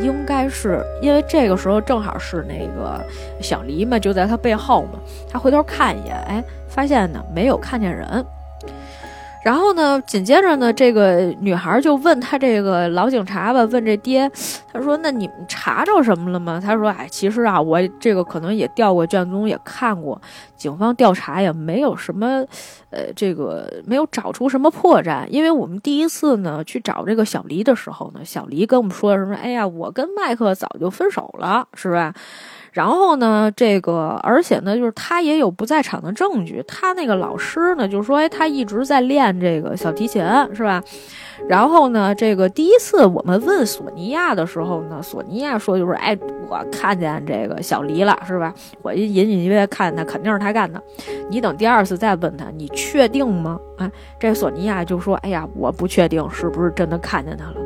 应该是因为这个时候正好是那个小黎嘛，就在他背后嘛，他回头看一眼，哎。发现呢，没有看见人。然后呢，紧接着呢，这个女孩就问他这个老警察吧，问这爹，他说：“那你们查着什么了吗？”他说：“哎，其实啊，我这个可能也调过卷宗，也看过，警方调查也没有什么，呃，这个没有找出什么破绽。因为我们第一次呢去找这个小黎的时候呢，小黎跟我们说什么？哎呀，我跟麦克早就分手了，是吧？”然后呢，这个而且呢，就是他也有不在场的证据。他那个老师呢，就说，哎，他一直在练这个小提琴，是吧？然后呢，这个第一次我们问索尼娅的时候呢，索尼娅说，就是哎，我看见这个小黎了，是吧？我隐隐约约看见他，肯定是他干的。你等第二次再问他，你确定吗？啊，这索尼娅就说，哎呀，我不确定是不是真的看见他了。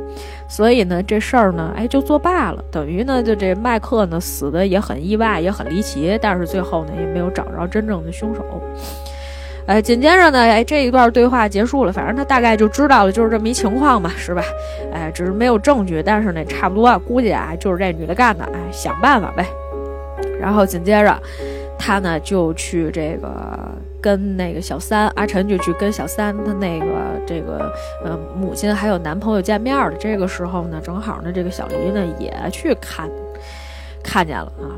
所以呢，这事儿呢，哎，就作罢了。等于呢，就这麦克呢，死的也很意外，也很离奇。但是最后呢，也没有找着真正的凶手。哎，紧接着呢，哎，这一段对话结束了。反正他大概就知道了，就是这么一情况嘛，是吧？哎，只是没有证据，但是呢，差不多啊估计啊，就是这女的干的。哎，想办法呗。然后紧接着，他呢就去这个跟那个小三阿晨就去跟小三他那个这个呃母亲还有男朋友见面了。这个时候呢，正好呢，这个小黎呢也去看。看见了啊！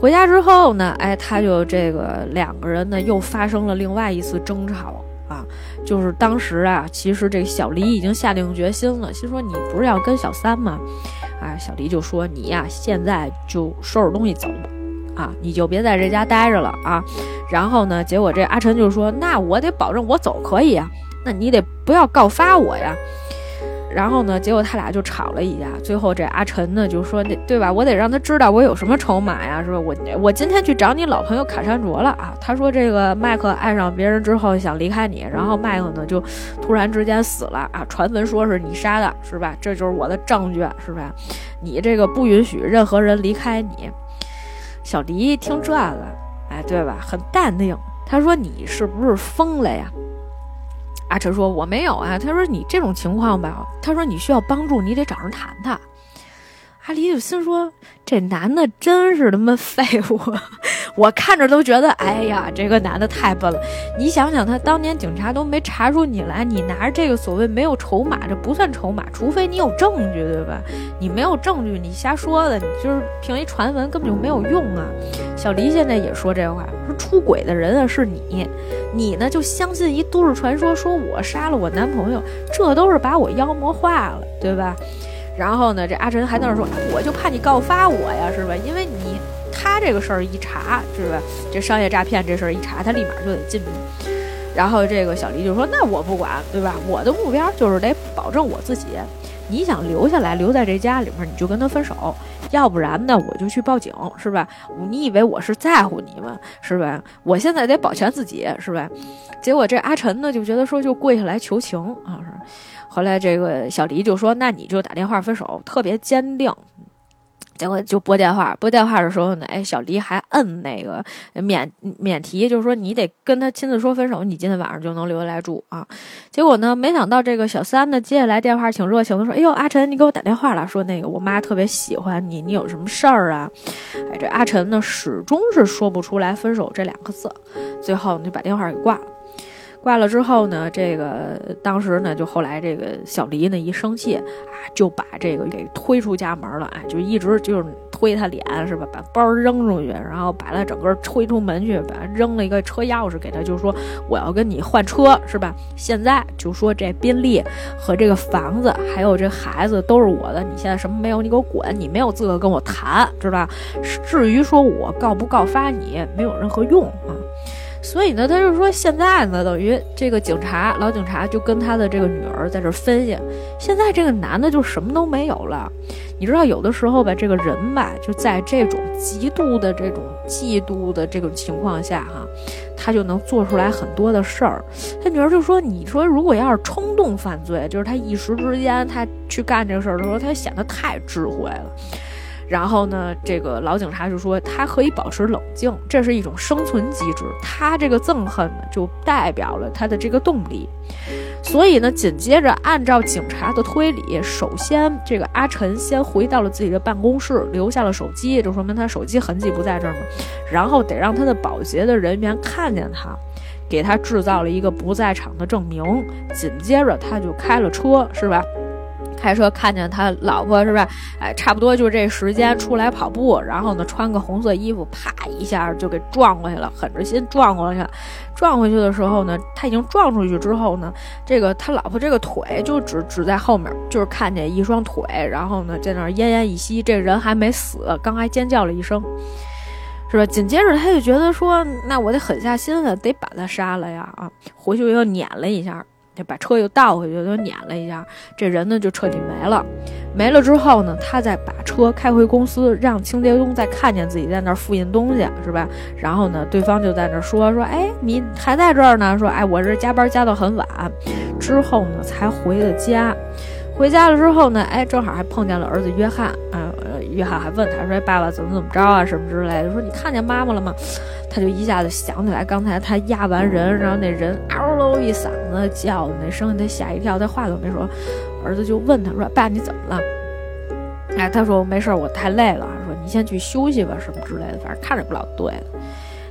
回家之后呢，哎，他就这个两个人呢又发生了另外一次争吵啊。就是当时啊，其实这个小黎已经下定决心了，心说你不是要跟小三吗？啊，小黎就说你呀，现在就收拾东西走啊，你就别在这家待着了啊。然后呢，结果这阿晨就说，那我得保证我走可以啊，那你得不要告发我呀。然后呢，结果他俩就吵了一架。最后这阿晨呢就说：“那对吧？我得让他知道我有什么筹码呀，是吧？我我今天去找你老朋友卡山卓了啊。他说这个麦克爱上别人之后想离开你，然后麦克呢就突然之间死了啊。传闻说是你杀的，是吧？这就是我的证据，是吧？你这个不允许任何人离开你。”小黎听这个，哎，对吧？很淡定。他说：“你是不是疯了呀？”阿晨说：“我没有啊。”他说：“你这种情况吧，他说你需要帮助，你得找人谈谈。”阿离就心说：“这男的真是他妈废物，<laughs> 我看着都觉得，哎呀，这个男的太笨了。你想想，他当年警察都没查出你来，你拿着这个所谓没有筹码，这不算筹码，除非你有证据，对吧？你没有证据，你瞎说的，你就是凭一传闻，根本就没有用啊。”小黎现在也说这话，说出轨的人啊是你，你呢就相信一都市传说，说我杀了我男朋友，这都是把我妖魔化了，对吧？然后呢，这阿晨还在那说，我就怕你告发我呀，是吧？因为你他这个事儿一查，是吧？这商业诈骗这事儿一查，他立马就得进去。然后这个小黎就说，那我不管，对吧？我的目标就是得保证我自己。你想留下来，留在这家里面，你就跟他分手；要不然呢，我就去报警，是吧？你以为我是在乎你吗？是吧？我现在得保全自己，是吧？结果这阿晨呢，就觉得说，就跪下来求情啊，是。后来这个小黎就说：“那你就打电话分手，特别坚定。”结果就拨电话，拨电话的时候呢，哎，小黎还摁那个免免提，就是说你得跟他亲自说分手，你今天晚上就能留下来住啊。结果呢，没想到这个小三呢接下来电话挺热情的，说：“哎呦，阿晨，你给我打电话了，说那个我妈特别喜欢你，你有什么事儿啊？”哎，这阿晨呢始终是说不出来分手这两个字，最后就把电话给挂了。挂了之后呢，这个当时呢，就后来这个小黎呢一生气啊，就把这个给推出家门了，哎，就一直就是推他脸是吧？把包扔出去，然后把他整个推出门去，把扔了一个车钥匙给他，就说我要跟你换车是吧？现在就说这宾利和这个房子还有这孩子都是我的，你现在什么没有？你给我滚！你没有资格跟我谈，知道吧？至于说我告不告发你，没有任何用啊。所以呢，他就说现在呢，等于这个警察老警察就跟他的这个女儿在这分析，现在这个男的就什么都没有了。你知道，有的时候吧，这个人吧，就在这种极度的这种嫉妒的这种情况下，哈，他就能做出来很多的事儿。他女儿就说：“你说，如果要是冲动犯罪，就是他一时之间他去干这个事儿的时候，他显得太智慧了。”然后呢，这个老警察就说他可以保持冷静，这是一种生存机制。他这个憎恨呢，就代表了他的这个动力。所以呢，紧接着按照警察的推理，首先这个阿晨先回到了自己的办公室，留下了手机，就说明他手机痕迹不在这儿嘛。然后得让他的保洁的人员看见他，给他制造了一个不在场的证明。紧接着他就开了车，是吧？开车看见他老婆是吧？哎，差不多就这时间出来跑步，然后呢穿个红色衣服，啪一下就给撞过去了，狠着心撞过去了。撞回去的时候呢，他已经撞出去之后呢，这个他老婆这个腿就只只在后面，就是看见一双腿，然后呢在那奄奄一息，这人还没死，刚还尖叫了一声，是吧？紧接着他就觉得说，那我得狠下心来，得把他杀了呀！啊，回去又撵了一下。就把车又倒回去，又碾了一下，这人呢就彻底没了。没了之后呢，他再把车开回公司，让清洁工再看见自己在那儿复印东西，是吧？然后呢，对方就在那儿说说，哎，你还在这儿呢？说，哎，我这加班加到很晚。之后呢，才回的家。回家了之后呢，哎，正好还碰见了儿子约翰。啊，约翰还问他说，爸爸怎么怎么着啊，什么之类的。说你看见妈妈了吗？他就一下子想起来，刚才他压完人，然后那人嗷喽一嗓子叫那声音，他吓一跳，他话都没说。儿子就问他说：“爸，你怎么了？”哎，他说：“没事，我太累了。”说：“你先去休息吧，什么之类的，反正看着不老对的。”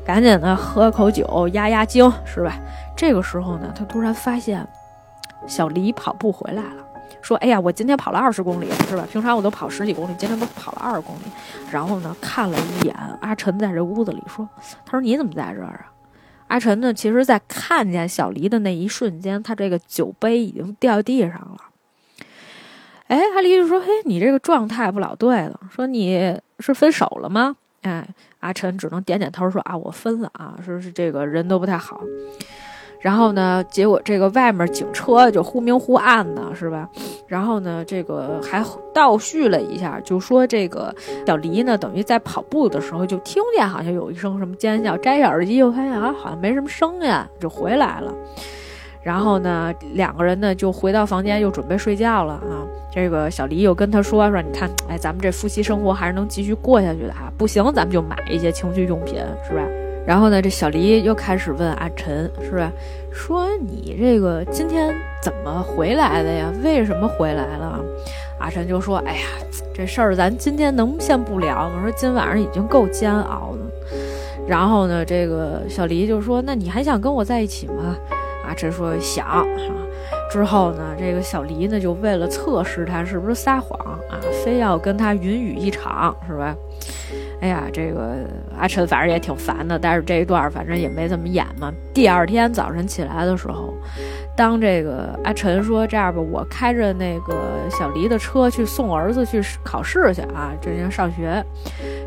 赶紧的喝口酒压压惊，是吧？这个时候呢，他突然发现小黎跑步回来了。说，哎呀，我今天跑了二十公里，是吧？平常我都跑十几公里，今天都跑了二十公里。然后呢，看了一眼阿晨在这屋子里，说：“他说你怎么在这儿啊？”阿晨呢，其实在看见小黎的那一瞬间，他这个酒杯已经掉地上了。哎，阿黎就说：“嘿，你这个状态不老对了，说你是分手了吗？”哎，阿晨只能点点头说：“啊，我分了啊，说是这个人都不太好。”然后呢？结果这个外面警车就忽明忽暗的，是吧？然后呢，这个还倒叙了一下，就说这个小黎呢，等于在跑步的时候就听见好像有一声什么尖叫，摘下耳机又发现啊，好像没什么声音，就回来了。然后呢，两个人呢就回到房间，又准备睡觉了啊。这个小黎又跟他说说，你看，哎，咱们这夫妻生活还是能继续过下去的哈。不行，咱们就买一些情趣用品，是吧？然后呢，这小黎又开始问阿晨，是吧？说你这个今天怎么回来的呀？为什么回来了？阿晨就说：“哎呀，这事儿咱今天能先不聊吗？说今晚上已经够煎熬的。然后呢，这个小黎就说：“那你还想跟我在一起吗？”阿晨说想啊。之后呢，这个小黎呢就为了测试他是不是撒谎啊，非要跟他云雨一场，是吧？哎呀，这个阿晨反正也挺烦的，但是这一段反正也没怎么演嘛。第二天早晨起来的时候，当这个阿晨说：“这样吧，我开着那个小黎的车去送儿子去考试去啊，这天上学，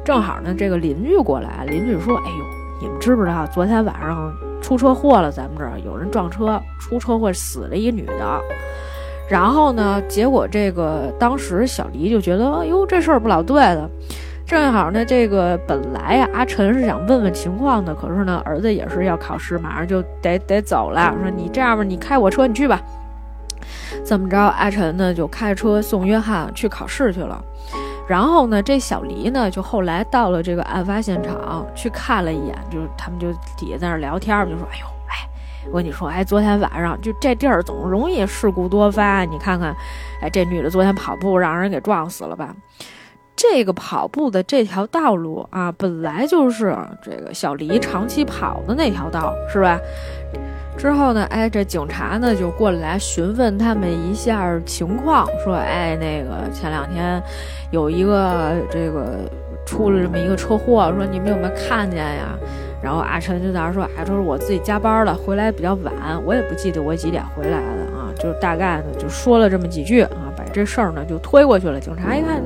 正好呢，这个邻居过来，邻居说：‘哎呦，你们知不知道昨天晚上出车祸了？咱们这儿有人撞车，出车祸死了一女的。’然后呢，结果这个当时小黎就觉得，哎呦，这事儿不老对的。”正好呢，这个本来呀，阿晨是想问问情况的，可是呢，儿子也是要考试，马上就得得走了。说你这样吧，你开我车，你去吧。怎么着？阿晨呢就开车送约翰去考试去了。然后呢，这小黎呢就后来到了这个案发现场去看了一眼，就是他们就底下在那聊天，就说：“哎呦，哎，我跟你说，哎，昨天晚上就这地儿总容易事故多发，你看看，哎，这女的昨天跑步让人给撞死了吧？”这个跑步的这条道路啊，本来就是这个小黎长期跑的那条道，是吧？之后呢，哎，这警察呢就过来询问他们一下情况，说，哎，那个前两天有一个这个出了这么一个车祸，说你们有没有看见呀？然后阿晨就在那说，哎，说是我自己加班了，回来比较晚，我也不记得我几点回来的啊，就大概呢就说了这么几句啊，把这事儿呢就推过去了。警察一看。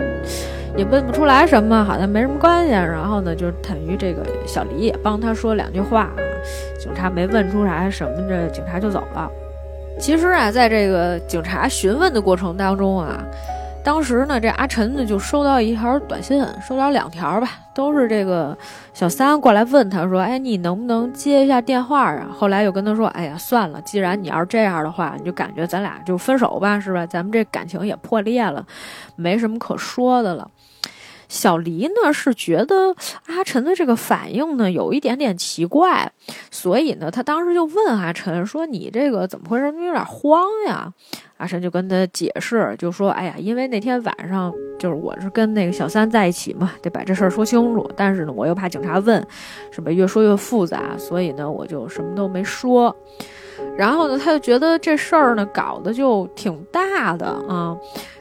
也问不出来什么，好像没什么关系。然后呢，就等于这个小黎也帮他说两句话啊。警察没问出啥什么，这警察就走了。其实啊，在这个警察询问的过程当中啊，当时呢，这阿晨呢就收到一条短信，收到两条吧，都是这个小三过来问他说：“哎，你能不能接一下电话啊？”后来又跟他说：“哎呀，算了，既然你要是这样的话，你就感觉咱俩就分手吧，是吧？咱们这感情也破裂了，没什么可说的了。”小黎呢是觉得阿晨的这个反应呢有一点点奇怪，所以呢他当时就问阿晨说：“你这个怎么回事？你有点慌呀？”阿晨就跟他解释，就说：“哎呀，因为那天晚上就是我是跟那个小三在一起嘛，得把这事儿说清楚。但是呢，我又怕警察问，什么？越说越复杂，所以呢，我就什么都没说。然后呢，他就觉得这事儿呢搞得就挺大的啊。”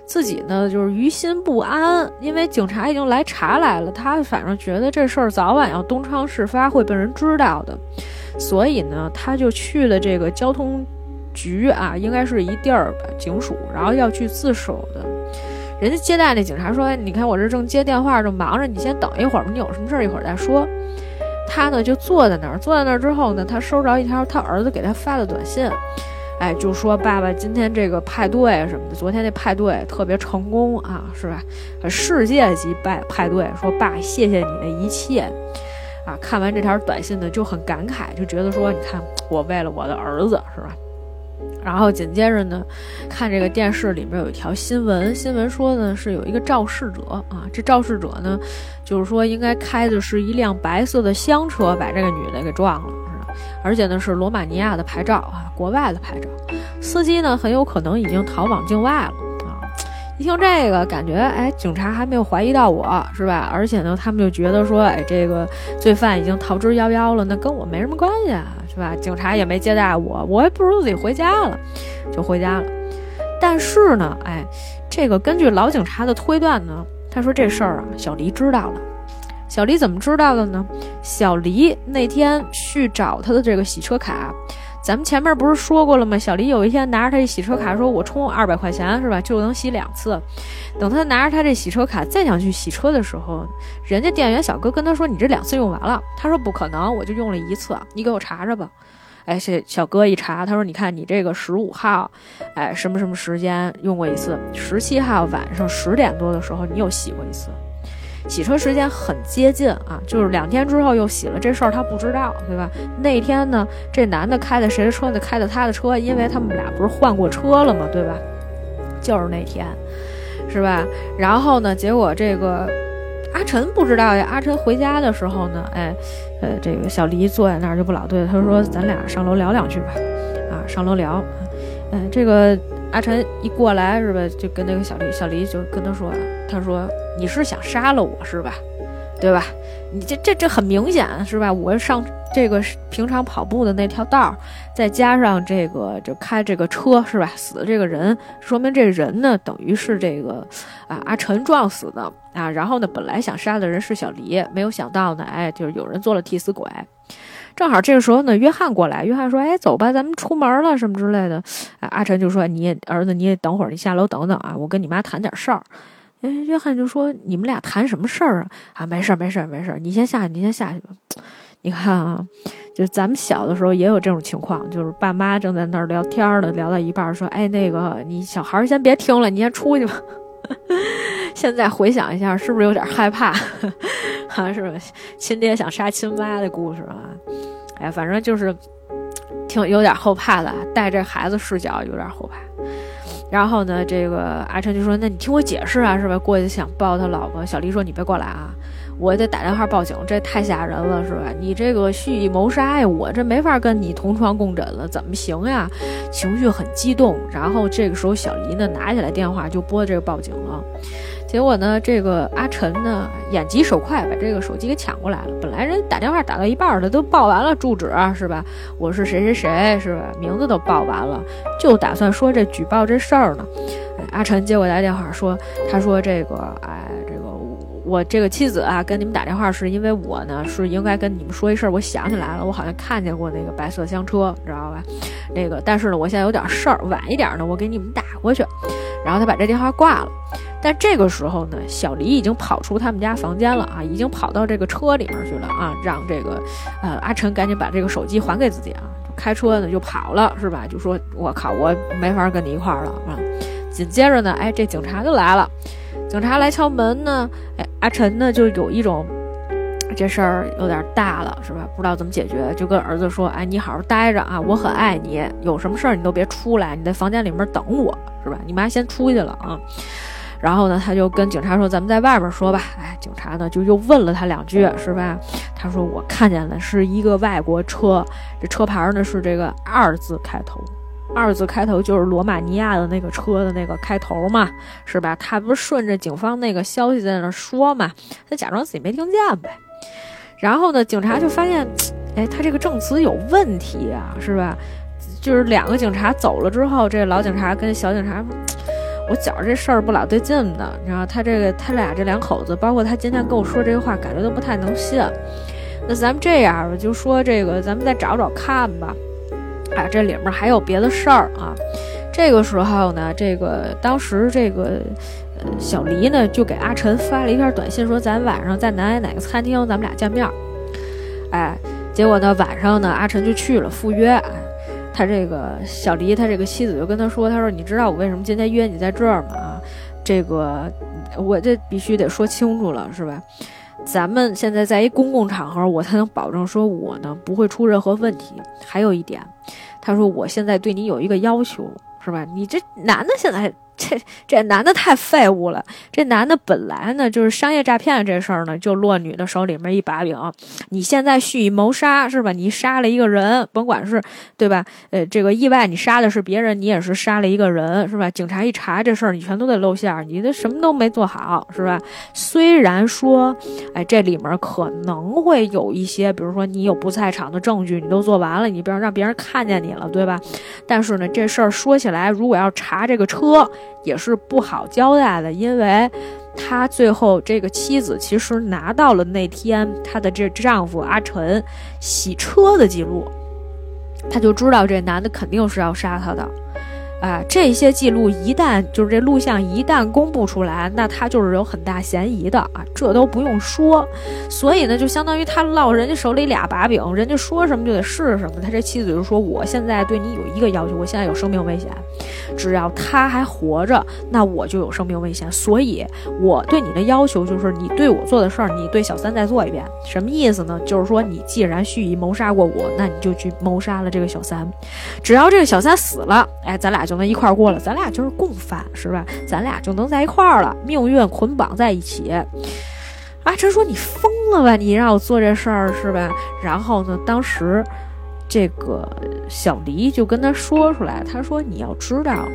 自己呢，就是于心不安，因为警察已经来查来了，他反正觉得这事儿早晚要东窗事发，会被人知道的，所以呢，他就去了这个交通局啊，应该是一地儿吧，警署，然后要去自首的。人家接待那警察说：“你看我这正接电话，正忙着，你先等一会儿吧，你有什么事儿一会儿再说。”他呢就坐在那儿，坐在那儿之后呢，他收着一条他儿子给他发的短信。哎，就说爸爸今天这个派对什么的，昨天那派对特别成功啊，是吧？世界级派派对，说爸，谢谢你的一切，啊！看完这条短信呢，就很感慨，就觉得说，你看我为了我的儿子，是吧？然后紧接着呢，看这个电视里面有一条新闻，新闻说呢是有一个肇事者啊，这肇事者呢，就是说应该开的是一辆白色的厢车，把这个女的给撞了。而且呢是罗马尼亚的牌照啊，国外的牌照，司机呢很有可能已经逃往境外了啊！一听这个，感觉哎，警察还没有怀疑到我是吧？而且呢，他们就觉得说，哎，这个罪犯已经逃之夭夭了，那跟我没什么关系啊，是吧？警察也没接待我，我还不如自己回家了，就回家了。但是呢，哎，这个根据老警察的推断呢，他说这事儿啊，小黎知道了。小黎怎么知道的呢？小黎那天去找他的这个洗车卡，咱们前面不是说过了吗？小黎有一天拿着他这洗车卡说：“我充二百块钱是吧，就能洗两次。”等他拿着他这洗车卡再想去洗车的时候，人家店员小哥跟他说：“你这两次用完了。”他说：“不可能，我就用了一次，你给我查查吧。”哎，小小哥一查，他说：“你看你这个十五号，哎，什么什么时间用过一次？十七号晚上十点多的时候，你又洗过一次。”洗车时间很接近啊，就是两天之后又洗了，这事儿他不知道，对吧？那天呢，这男的开的谁的车呢？开的他的车，因为他们俩不是换过车了吗？对吧？就是那天，是吧？然后呢，结果这个阿晨不知道呀。阿晨回家的时候呢，哎，呃，这个小黎坐在那儿就不老对，他说：“咱俩上楼聊两句吧。”啊，上楼聊。嗯，这个阿晨一过来是吧，就跟那个小黎，小黎就跟他说，他说你是想杀了我是吧？对吧？你这这这很明显是吧？我上这个平常跑步的那条道，再加上这个就开这个车是吧？死的这个人，说明这人呢等于是这个啊阿晨撞死的啊。然后呢，本来想杀的人是小黎，没有想到呢，哎，就是有人做了替死鬼。正好这个时候呢，约翰过来，约翰说：“哎，走吧，咱们出门了什么之类的。”啊，阿晨就说：“你儿子，你也等会儿，你下楼等等啊，我跟你妈谈点事儿。”哎，约翰就说：“你们俩谈什么事儿啊？啊，没事儿，没事儿，没事儿，你先下去，你先下去吧。你看啊，就咱们小的时候也有这种情况，就是爸妈正在那儿聊天呢，聊到一半说：‘哎，那个你小孩先别听了，你先出去吧。<laughs> ’现在回想一下，是不是有点害怕？哈，<laughs> 是？亲爹想杀亲妈的故事啊？哎，反正就是挺有点后怕的，带着孩子视角有点后怕。”然后呢，这个阿成就说：“那你听我解释啊，是吧？”过去想抱他老婆，小黎说：“你别过来啊，我得打电话报警，这太吓人了，是吧？你这个蓄意谋杀呀，我这没法跟你同床共枕了，怎么行呀？”情绪很激动。然后这个时候，小黎呢拿起来电话就拨这个报警了。结果呢，这个阿晨呢眼疾手快，把这个手机给抢过来了。本来人打电话打到一半的，都报完了住址是吧？我是谁谁谁是吧？名字都报完了，就打算说这举报这事儿呢。阿晨接过来电话说，他说这个，哎，这我这个妻子啊，跟你们打电话是因为我呢是应该跟你们说一事儿，我想起来了，我好像看见过那个白色厢车，知道吧？那个，但是呢，我现在有点事儿，晚一点呢，我给你们打过去。然后他把这电话挂了。但这个时候呢，小黎已经跑出他们家房间了啊，已经跑到这个车里面去了啊，让这个呃阿晨赶紧把这个手机还给自己啊，开车呢就跑了是吧？就说我靠，我没法跟你一块儿了啊。紧接着呢，哎，这警察就来了，警察来敲门呢，哎，阿晨呢就有一种这事儿有点大了是吧？不知道怎么解决，就跟儿子说，哎，你好好待着啊，我很爱你，有什么事儿你都别出来，你在房间里面等我是吧？你妈先出去了啊。然后呢，他就跟警察说：“咱们在外边说吧。”哎，警察呢就又问了他两句，是吧？他说：“我看见了，是一个外国车，这车牌呢是这个二字开头，二字开头就是罗马尼亚的那个车的那个开头嘛，是吧？他不是顺着警方那个消息在那说嘛，他假装自己没听见呗。然后呢，警察就发现，哎，他这个证词有问题啊，是吧？就是两个警察走了之后，这老警察跟小警察。我觉着这事儿不老对劲的，你知道，他这个他俩这两口子，包括他今天跟我说这个话，感觉都不太能信。那咱们这样吧，就说这个，咱们再找找看吧。啊，这里面还有别的事儿啊。这个时候呢，这个当时这个呃小黎呢，就给阿晨发了一篇短信，说咱晚上在南哪个餐厅，咱们俩见面。哎，结果呢晚上呢，阿晨就去了赴约。他这个小黎，他这个妻子就跟他说：“他说你知道我为什么今天约你在这儿吗？啊，这个我这必须得说清楚了，是吧？咱们现在在一公共场合，我才能保证说我呢不会出任何问题。还有一点，他说我现在对你有一个要求，是吧？你这男的现在。”这这男的太废物了！这男的本来呢就是商业诈骗这事儿呢，就落女的手里面一把柄。你现在蓄意谋杀是吧？你杀了一个人，甭管是对吧？呃，这个意外你杀的是别人，你也是杀了一个人是吧？警察一查这事儿，你全都得露馅儿，你这什么都没做好是吧？虽然说，哎，这里面可能会有一些，比如说你有不在场的证据，你都做完了，你不要让别人看见你了，对吧？但是呢，这事儿说起来，如果要查这个车。也是不好交代的，因为他最后这个妻子其实拿到了那天他的这丈夫阿晨洗车的记录，他就知道这男的肯定是要杀他的。啊，这些记录一旦就是这录像一旦公布出来，那他就是有很大嫌疑的啊，这都不用说。所以呢，就相当于他落人家手里俩把柄，人家说什么就得是什么。他这妻子就说：“我现在对你有一个要求，我现在有生命危险，只要他还活着，那我就有生命危险。所以我对你的要求就是，你对我做的事儿，你对小三再做一遍。什么意思呢？就是说，你既然蓄意谋杀过我，那你就去谋杀了这个小三。只要这个小三死了，哎，咱俩。”就能一块儿过了，咱俩就是共犯，是吧？咱俩就能在一块儿了，命运捆绑在一起。阿晨说：“你疯了吧？你让我做这事儿是吧？”然后呢，当时这个小黎就跟他说出来，他说：“你要知道，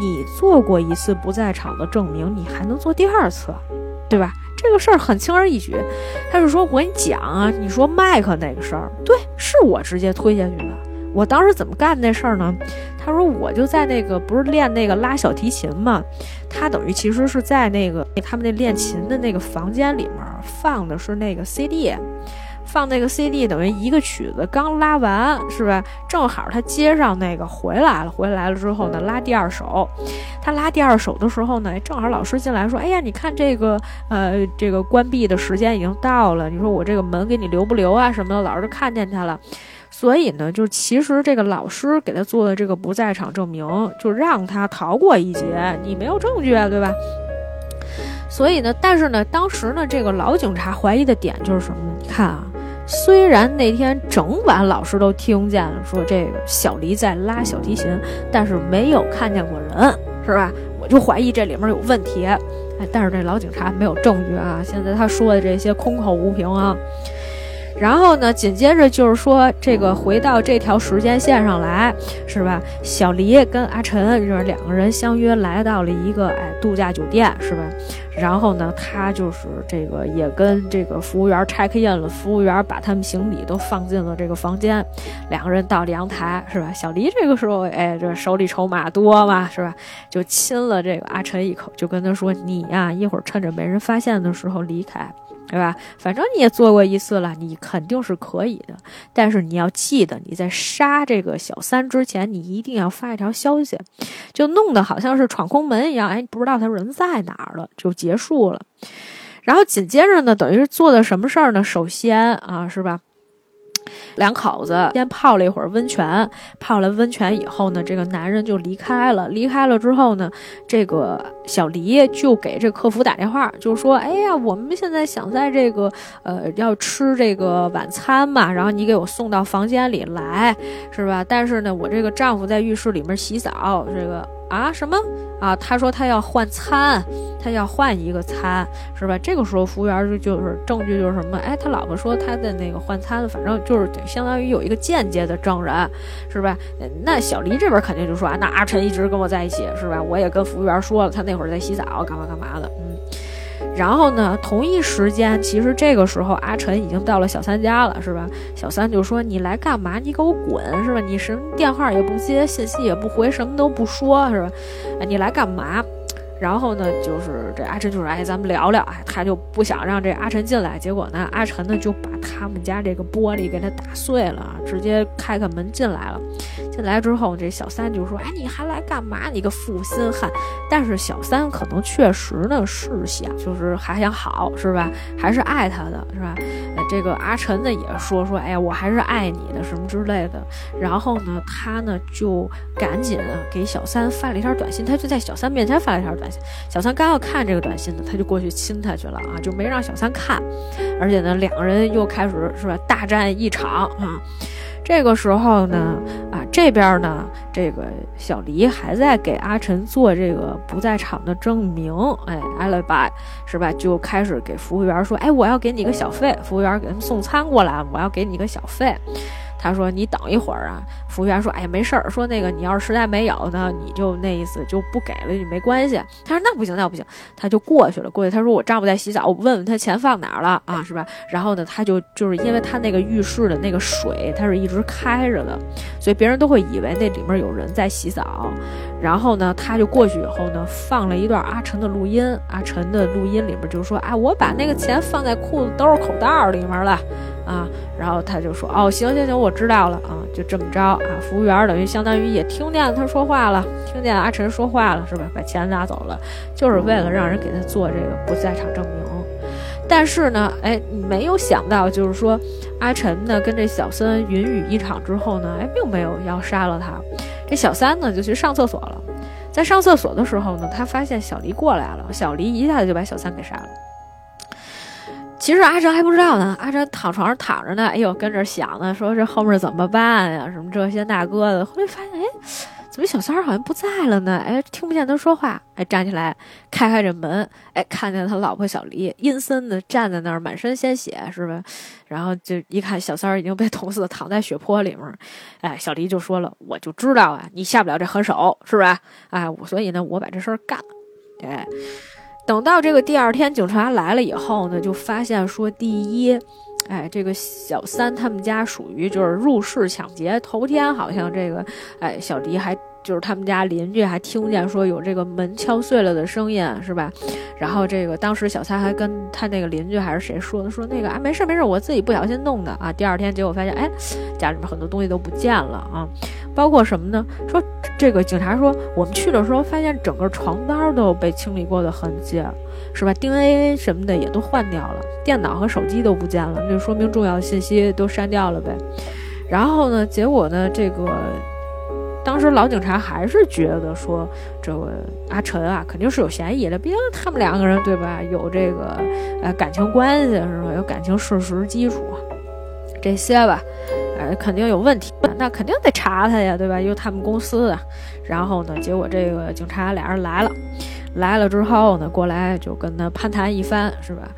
你做过一次不在场的证明，你还能做第二次，对吧？这个事儿很轻而易举。他就说：“我跟你讲啊，你说麦克那个事儿，对，是我直接推下去的。我当时怎么干那事儿呢？他说我就在那个不是练那个拉小提琴嘛，他等于其实是在那个他们那练琴的那个房间里面放的是那个 CD。”放那个 CD 等于一个曲子刚拉完是吧？正好他接上那个回来了，回来了之后呢，拉第二首。他拉第二首的时候呢，正好老师进来说：“哎呀，你看这个呃，这个关闭的时间已经到了，你说我这个门给你留不留啊什么的？”老师就看见他了，所以呢，就是其实这个老师给他做的这个不在场证明，就让他逃过一劫。你没有证据啊，对吧？所以呢，但是呢，当时呢，这个老警察怀疑的点就是什么呢？你看啊。虽然那天整晚老师都听见了说这个小黎在拉小提琴，但是没有看见过人，是吧？我就怀疑这里面有问题。哎，但是这老警察没有证据啊，现在他说的这些空口无凭啊。然后呢，紧接着就是说这个回到这条时间线上来，是吧？小黎跟阿晨就是两个人相约来到了一个哎度假酒店，是吧？然后呢，他就是这个也跟这个服务员 check in 了，服务员把他们行李都放进了这个房间，两个人到了阳台，是吧？小黎这个时候哎，这手里筹码多嘛，是吧？就亲了这个阿晨一口，就跟他说：“你呀，一会儿趁着没人发现的时候离开。”对吧？反正你也做过一次了，你肯定是可以的。但是你要记得，你在杀这个小三之前，你一定要发一条消息，就弄得好像是闯空门一样。哎，不知道他人在哪儿了，就结束了。然后紧接着呢，等于是做的什么事儿呢？首先啊，是吧？两口子先泡了一会儿温泉，泡了温泉以后呢，这个男人就离开了。离开了之后呢，这个小黎就给这客服打电话，就说：“哎呀，我们现在想在这个呃要吃这个晚餐嘛，然后你给我送到房间里来，是吧？但是呢，我这个丈夫在浴室里面洗澡，这个。”啊什么啊？他说他要换餐，他要换一个餐，是吧？这个时候服务员就就是证据就是什么？哎，他老婆说他的那个换餐，反正就是相当于有一个间接的证人，是吧？那小黎这边肯定就说啊，那阿晨一直跟我在一起，是吧？我也跟服务员说了，他那会儿在洗澡，干嘛干嘛的，嗯。然后呢？同一时间，其实这个时候阿晨已经到了小三家了，是吧？小三就说：“你来干嘛？你给我滚，是吧？你什么电话也不接，信息也不回，什么都不说，是吧？你来干嘛？”然后呢，就是这阿晨就说：“哎，咱们聊聊。”哎，他就不想让这阿晨进来。结果呢，阿晨呢就把他们家这个玻璃给他打碎了，直接开开门进来了。进来之后，这小三就说：“哎，你还来干嘛？你个负心汉！”但是小三可能确实呢是想，就是还想好，是吧？还是爱他的，是吧？呃这个阿晨呢也说说：“哎呀，我还是爱你的，什么之类的。”然后呢，他呢就赶紧啊给小三发了一条短信，他就在小三面前发了一条短信。小三刚要看这个短信呢，他就过去亲他去了啊，就没让小三看。而且呢，两个人又开始是吧大战一场啊。这个时候呢，啊这边呢，这个小黎还在给阿晨做这个不在场的证明，哎，alibi 是吧？就开始给服务员说，哎，我要给你个小费。服务员给他们送餐过来，我要给你个小费。他说：“你等一会儿啊。”服务员说：“哎呀，没事儿。说那个，你要是实在没有呢，你就那意思就不给了，也没关系。”他说：“那不行，那不行。”他就过去了，过去他说：“我丈夫在洗澡，我问问他钱放哪儿了啊？是吧？”然后呢，他就就是因为他那个浴室的那个水，它是一直开着的，所以别人都会以为那里面有人在洗澡。然后呢，他就过去以后呢，放了一段阿晨的录音。阿晨的录音里面就说：“啊，我把那个钱放在裤子兜口袋里面了。”啊，然后他就说：“哦，行行行，我知道了啊，就这么着啊。”服务员等于相当于也听见他说话了，听见阿晨说话了，是吧？把钱拿走了，就是为了让人给他做这个不在场证明。但是呢，哎，没有想到，就是说阿晨呢跟这小三云雨一场之后呢，哎，并没有要杀了他。这小三呢就去上厕所了，在上厕所的时候呢，他发现小黎过来了，小黎一下子就把小三给杀了。其实阿哲还不知道呢，阿哲躺床上躺着呢，哎呦，跟这想呢，说这后面怎么办呀？什么这些那个的。后来发现，哎，怎么小三儿好像不在了呢？哎，听不见他说话。哎，站起来，开开这门，哎，看见他老婆小黎阴森的站在那儿，满身鲜血，是吧？然后就一看小三儿已经被捅死，躺在血泊里面。哎，小黎就说了：“我就知道啊，你下不了这狠手，是吧？哎，我所以呢，我把这事儿干了。”哎，等到这个第二天警察来了以后呢，就发现说，第一。哎，这个小三他们家属于就是入室抢劫，头天好像这个，哎，小迪还就是他们家邻居还听见说有这个门敲碎了的声音，是吧？然后这个当时小三还跟他那个邻居还是谁说的，说那个啊没事没事，我自己不小心弄的啊。第二天结果发现，哎，家里面很多东西都不见了啊，包括什么呢？说这个警察说我们去的时候发现整个床单都被清理过的痕迹。是吧？DNA 什么的也都换掉了，电脑和手机都不见了，那就说明重要信息都删掉了呗。然后呢，结果呢，这个当时老警察还是觉得说，这个阿晨啊肯定是有嫌疑的，毕竟他们两个人对吧，有这个呃感情关系是吧？有感情事实基础这些吧，呃，肯定有问题，那肯定得查他呀，对吧？又他们公司的。然后呢，结果这个警察俩人来了。来了之后呢，过来就跟他攀谈一番，是吧？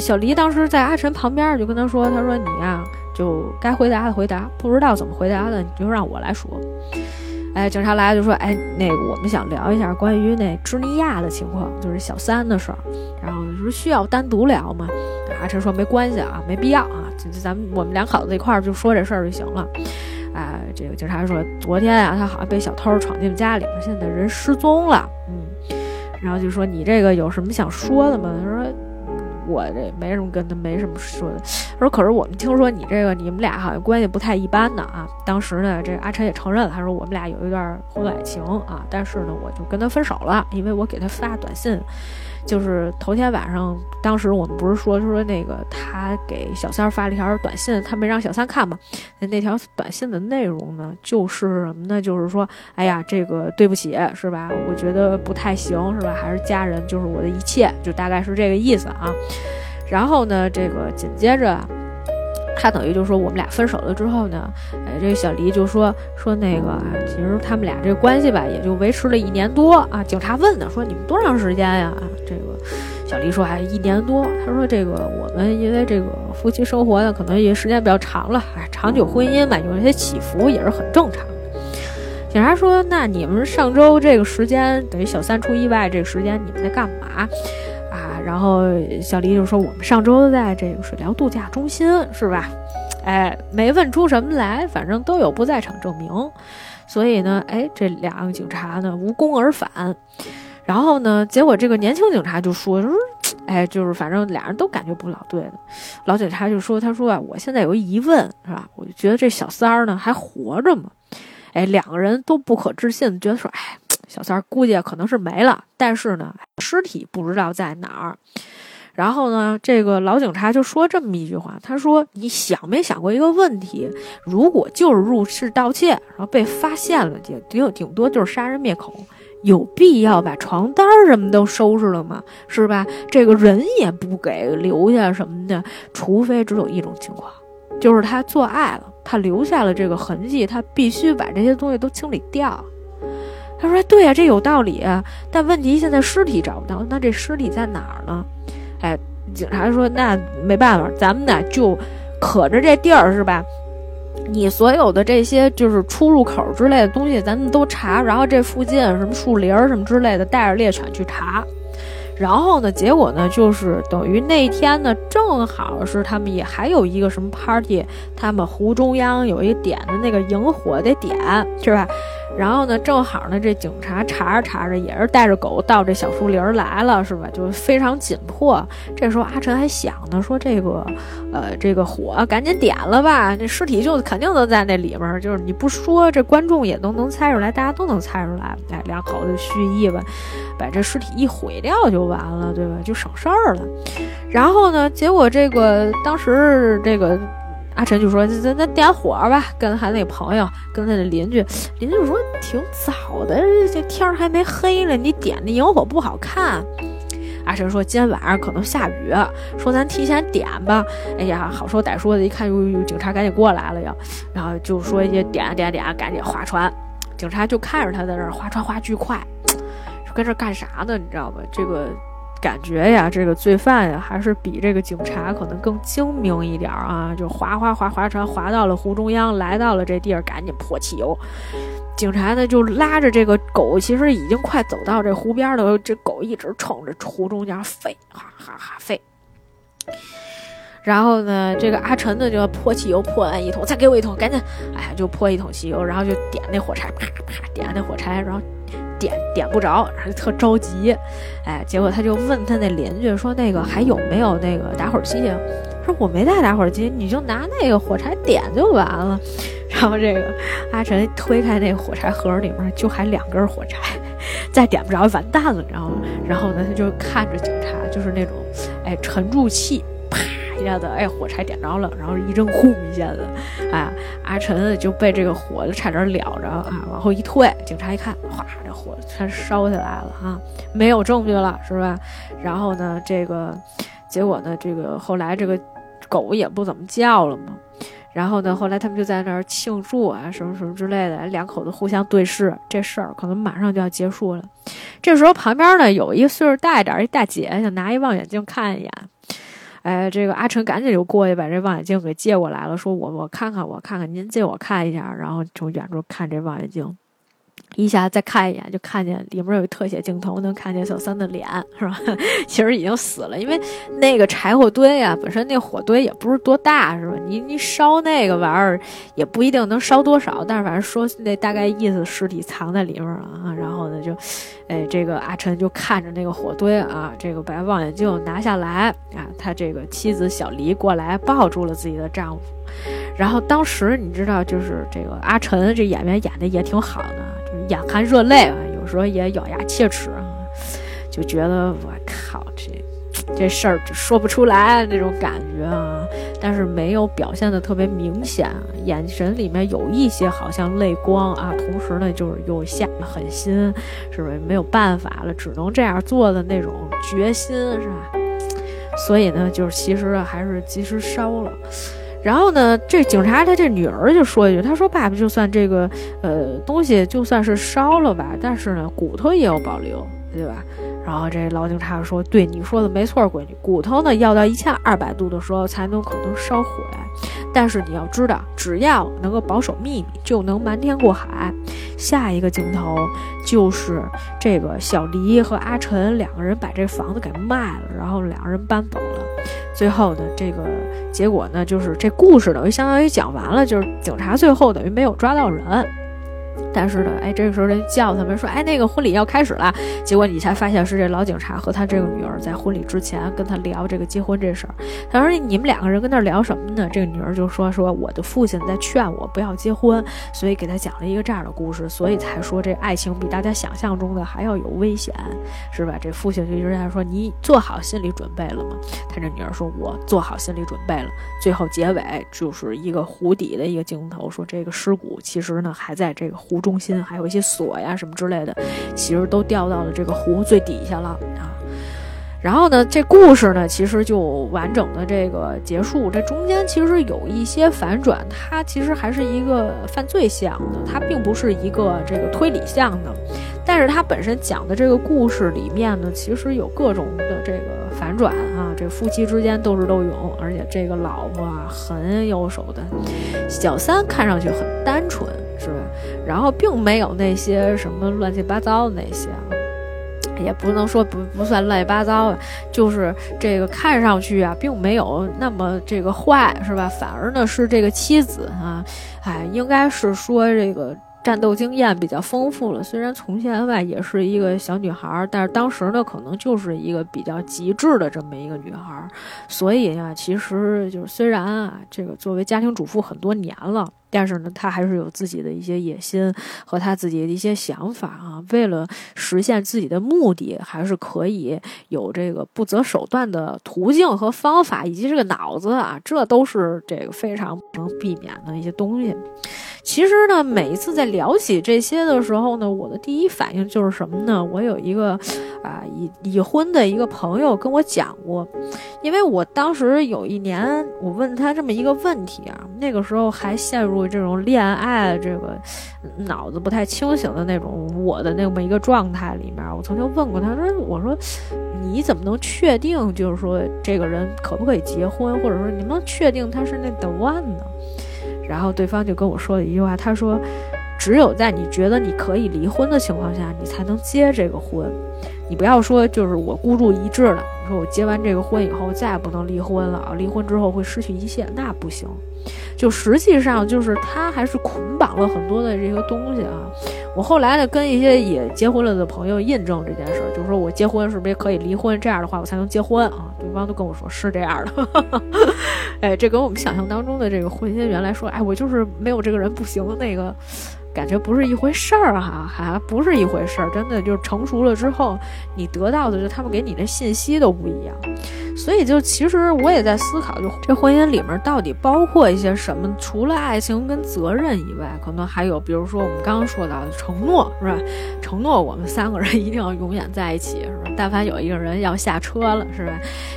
小黎当时在阿晨旁边，就跟他说：“他说你呀，就该回答的回答，不知道怎么回答的，你就让我来说。”哎，警察来了就说：“哎，那个我们想聊一下关于那芝尼亚的情况，就是小三的事儿。然后说需要单独聊吗？”阿晨说：“没关系啊，没必要啊，<laughs> 就咱们我们两口子一块儿就说这事儿就行了。”哎，这个警察说：“昨天啊，他好像被小偷闯进家里面，现在人失踪了。”嗯。然后就说你这个有什么想说的吗？他说我这没什么跟他没什么说的。他说可是我们听说你这个你们俩好像关系不太一般的啊。当时呢，这阿晨也承认了，他说我们俩有一段婚外情啊，但是呢，我就跟他分手了，因为我给他发短信。就是头天晚上，当时我们不是说说那个他给小三发了一条短信，他没让小三看嘛？那条短信的内容呢，就是什么呢？就是说，哎呀，这个对不起，是吧？我觉得不太行，是吧？还是家人就是我的一切，就大概是这个意思啊。然后呢，这个紧接着。他等于就说我们俩分手了之后呢，哎，这个小黎就说说那个，其实他们俩这关系吧，也就维持了一年多啊。警察问呢说你们多长时间呀？这个小黎说还一年多。他说这个我们因为这个夫妻生活呢，可能也时间比较长了，哎，长久婚姻嘛，有一些起伏也是很正常。警察说那你们上周这个时间等于小三出意外这个时间你们在干嘛？然后小黎就说：“我们上周在这个水疗度假中心，是吧？哎，没问出什么来，反正都有不在场证明。所以呢，哎，这两个警察呢无功而返。然后呢，结果这个年轻警察就说：说，哎，就是反正俩人都感觉不老对的。老警察就说：他说啊，我现在有疑问，是吧？我就觉得这小三儿呢还活着吗？哎，两个人都不可置信，觉得说，哎。”小三儿估计可能是没了，但是呢，尸体不知道在哪儿。然后呢，这个老警察就说这么一句话：“他说，你想没想过一个问题？如果就是入室盗窃，然后被发现了，也顶顶多就是杀人灭口，有必要把床单什么都收拾了吗？是吧？这个人也不给留下什么的，除非只有一种情况，就是他做爱了，他留下了这个痕迹，他必须把这些东西都清理掉。”他说：“对呀，这有道理。但问题现在尸体找不到，那这尸体在哪儿呢？”哎，警察说：“那没办法，咱们呢就可着这地儿是吧？你所有的这些就是出入口之类的东西，咱们都查。然后这附近什么树林什么之类的，带着猎犬去查。然后呢，结果呢，就是等于那天呢，正好是他们也还有一个什么 party，他们湖中央有一点的那个萤火的点，是吧？”然后呢，正好呢，这警察查着查着，也是带着狗到这小树林来了，是吧？就非常紧迫。这时候阿晨还想呢，说这个，呃，这个火赶紧点了吧，这尸体就肯定都在那里面。就是你不说，这观众也都能猜出来，大家都能猜出来。哎，两口子蓄意吧，把这尸体一毁掉就完了，对吧？就省事儿了。然后呢，结果这个当时这个。阿晨就说：“咱咱点火吧，跟他那朋友，跟他的邻居。邻居说挺早的，这天还没黑呢，你点那萤火不好看。”阿晨说：“今天晚上可能下雨，说咱提前点吧。”哎呀，好说歹说的，一看有有警察赶紧过来了，要，然后就说一些点点点，赶紧划船。警察就看着他在那儿划船划巨快，<tsk> 说跟这干啥呢？你知道吧？这个感觉呀，这个罪犯呀，还是比这个警察可能更精明一点啊！就划划划划船划到了湖中央，来到了这地儿，赶紧泼汽油。警察呢就拉着这个狗，其实已经快走到这湖边了，这狗一直冲着湖中间飞，哈哈哈飞。然后呢，这个阿晨呢就要泼汽油，泼完一桶，再给我一桶，赶紧，哎呀，就泼一桶汽油，然后就点那火柴，啪啪点那火柴，然后点点不着，然后就特着急，哎，结果他就问他那邻居说：“那个还有没有那个打火机？”说：“我没带打火机，你就拿那个火柴点就完了。”然后这个阿晨推开那火柴盒，里面就还两根火柴，再点不着完蛋了，你知道吗？然后呢，他就看着警察，就是那种，哎，沉住气。一下子，哎，火柴点着了，然后一阵轰一下子，哎，阿晨就被这个火就差点燎着啊，往后一退，警察一看，哗，这火全烧起来了啊，没有证据了，是吧？然后呢，这个结果呢，这个后来这个狗也不怎么叫了嘛，然后呢，后来他们就在那儿庆祝啊，什么什么之类的，两口子互相对视，这事儿可能马上就要结束了。这时候旁边呢有一个岁数大一点一大姐，想拿一望远镜看一眼。哎，这个阿成赶紧就过去把这望远镜给借过来了，说：“我我看看，我看看，您借我看一下。”然后从远处看这望远镜。一下再看一眼，就看见里面有特写镜头，能看见小三的脸，是吧？<laughs> 其实已经死了，因为那个柴火堆啊，本身那火堆也不是多大，是吧？你你烧那个玩意儿也不一定能烧多少，但是反正说那大概意思，尸体藏在里面了啊。然后呢，就，哎，这个阿晨就看着那个火堆啊，这个把望远镜拿下来啊，他这个妻子小黎过来抱住了自己的丈夫，然后当时你知道，就是这个阿晨这演员演的也挺好的。眼含热泪啊，有时候也咬牙切齿啊，就觉得我靠，这这事儿说不出来那种感觉啊，但是没有表现的特别明显，眼神里面有一些好像泪光啊，同时呢就是又下了狠心，是不是没有办法了，只能这样做的那种决心是吧？所以呢，就是其实还是及时烧了。然后呢，这警察他这女儿就说一句：“他说爸爸，就算这个呃东西就算是烧了吧，但是呢骨头也有保留，对吧？”然后这老警察说：“对，你说的没错，闺女，骨头呢要到一千二百度的时候才能可能烧毁。但是你要知道，只要能够保守秘密，就能瞒天过海。”下一个镜头就是这个小黎和阿晨两个人把这房子给卖了，然后两个人搬走了。最后呢，这个结果呢，就是这故事等于相当于讲完了，就是警察最后等于没有抓到人。但是呢，哎，这个时候人叫他们说，哎，那个婚礼要开始了。结果你才发现是这老警察和他这个女儿在婚礼之前跟他聊这个结婚这事儿。他说你们两个人跟那聊什么呢？这个女儿就说说我的父亲在劝我不要结婚，所以给他讲了一个这样的故事，所以才说这爱情比大家想象中的还要有危险，是吧？这父亲就一直在说你做好心理准备了吗？他这女儿说我做好心理准备了。最后结尾就是一个湖底的一个镜头，说这个尸骨其实呢还在这个湖。中心还有一些锁呀什么之类的，其实都掉到了这个湖最底下了啊。然后呢，这故事呢其实就完整的这个结束。这中间其实有一些反转，它其实还是一个犯罪向的，它并不是一个这个推理向的。但是它本身讲的这个故事里面呢，其实有各种的这个。反转啊！这夫妻之间斗智斗勇，而且这个老婆啊很有手段，小三看上去很单纯，是吧？然后并没有那些什么乱七八糟的那些，也不能说不不算乱七八糟，就是这个看上去啊，并没有那么这个坏，是吧？反而呢是这个妻子啊，哎，应该是说这个。战斗经验比较丰富了，虽然从前吧也是一个小女孩，但是当时呢可能就是一个比较极致的这么一个女孩，所以呢，其实就是虽然啊这个作为家庭主妇很多年了，但是呢他还是有自己的一些野心和他自己的一些想法啊，为了实现自己的目的，还是可以有这个不择手段的途径和方法，以及这个脑子啊，这都是这个非常不能避免的一些东西。其实呢，每一次在聊起这些的时候呢，我的第一反应就是什么呢？我有一个啊已已婚的一个朋友跟我讲过，因为我当时有一年我问他这么一个问题啊，那个时候还陷入这种恋爱这个脑子不太清醒的那种我的那么一个状态里面，我曾经问过他说：“我说你怎么能确定就是说这个人可不可以结婚，或者说你能确定他是那 the one 呢？”然后对方就跟我说了一句话，他说：“只有在你觉得你可以离婚的情况下，你才能结这个婚。你不要说就是我孤注一掷了，你说我结完这个婚以后再也不能离婚了啊，离婚之后会失去一切，那不行。就实际上就是他还是捆绑了很多的这个东西啊。我后来呢跟一些也结婚了的朋友印证这件事儿，就是说我结婚是不是也可以离婚？这样的话我才能结婚啊？对方都跟我说是这样的。<laughs> 哎，这跟我们想象当中的这个婚姻原来说，哎，我就是没有这个人不行，那个感觉不是一回事儿哈，还不是一回事儿。真的就是成熟了之后，你得到的就他们给你的信息都不一样。所以就其实我也在思考，就这婚姻里面到底包括一些什么？除了爱情跟责任以外，可能还有，比如说我们刚刚说到的承诺，是吧？承诺我们三个人一定要永远在一起，是吧？但凡有一个人要下车了，是吧？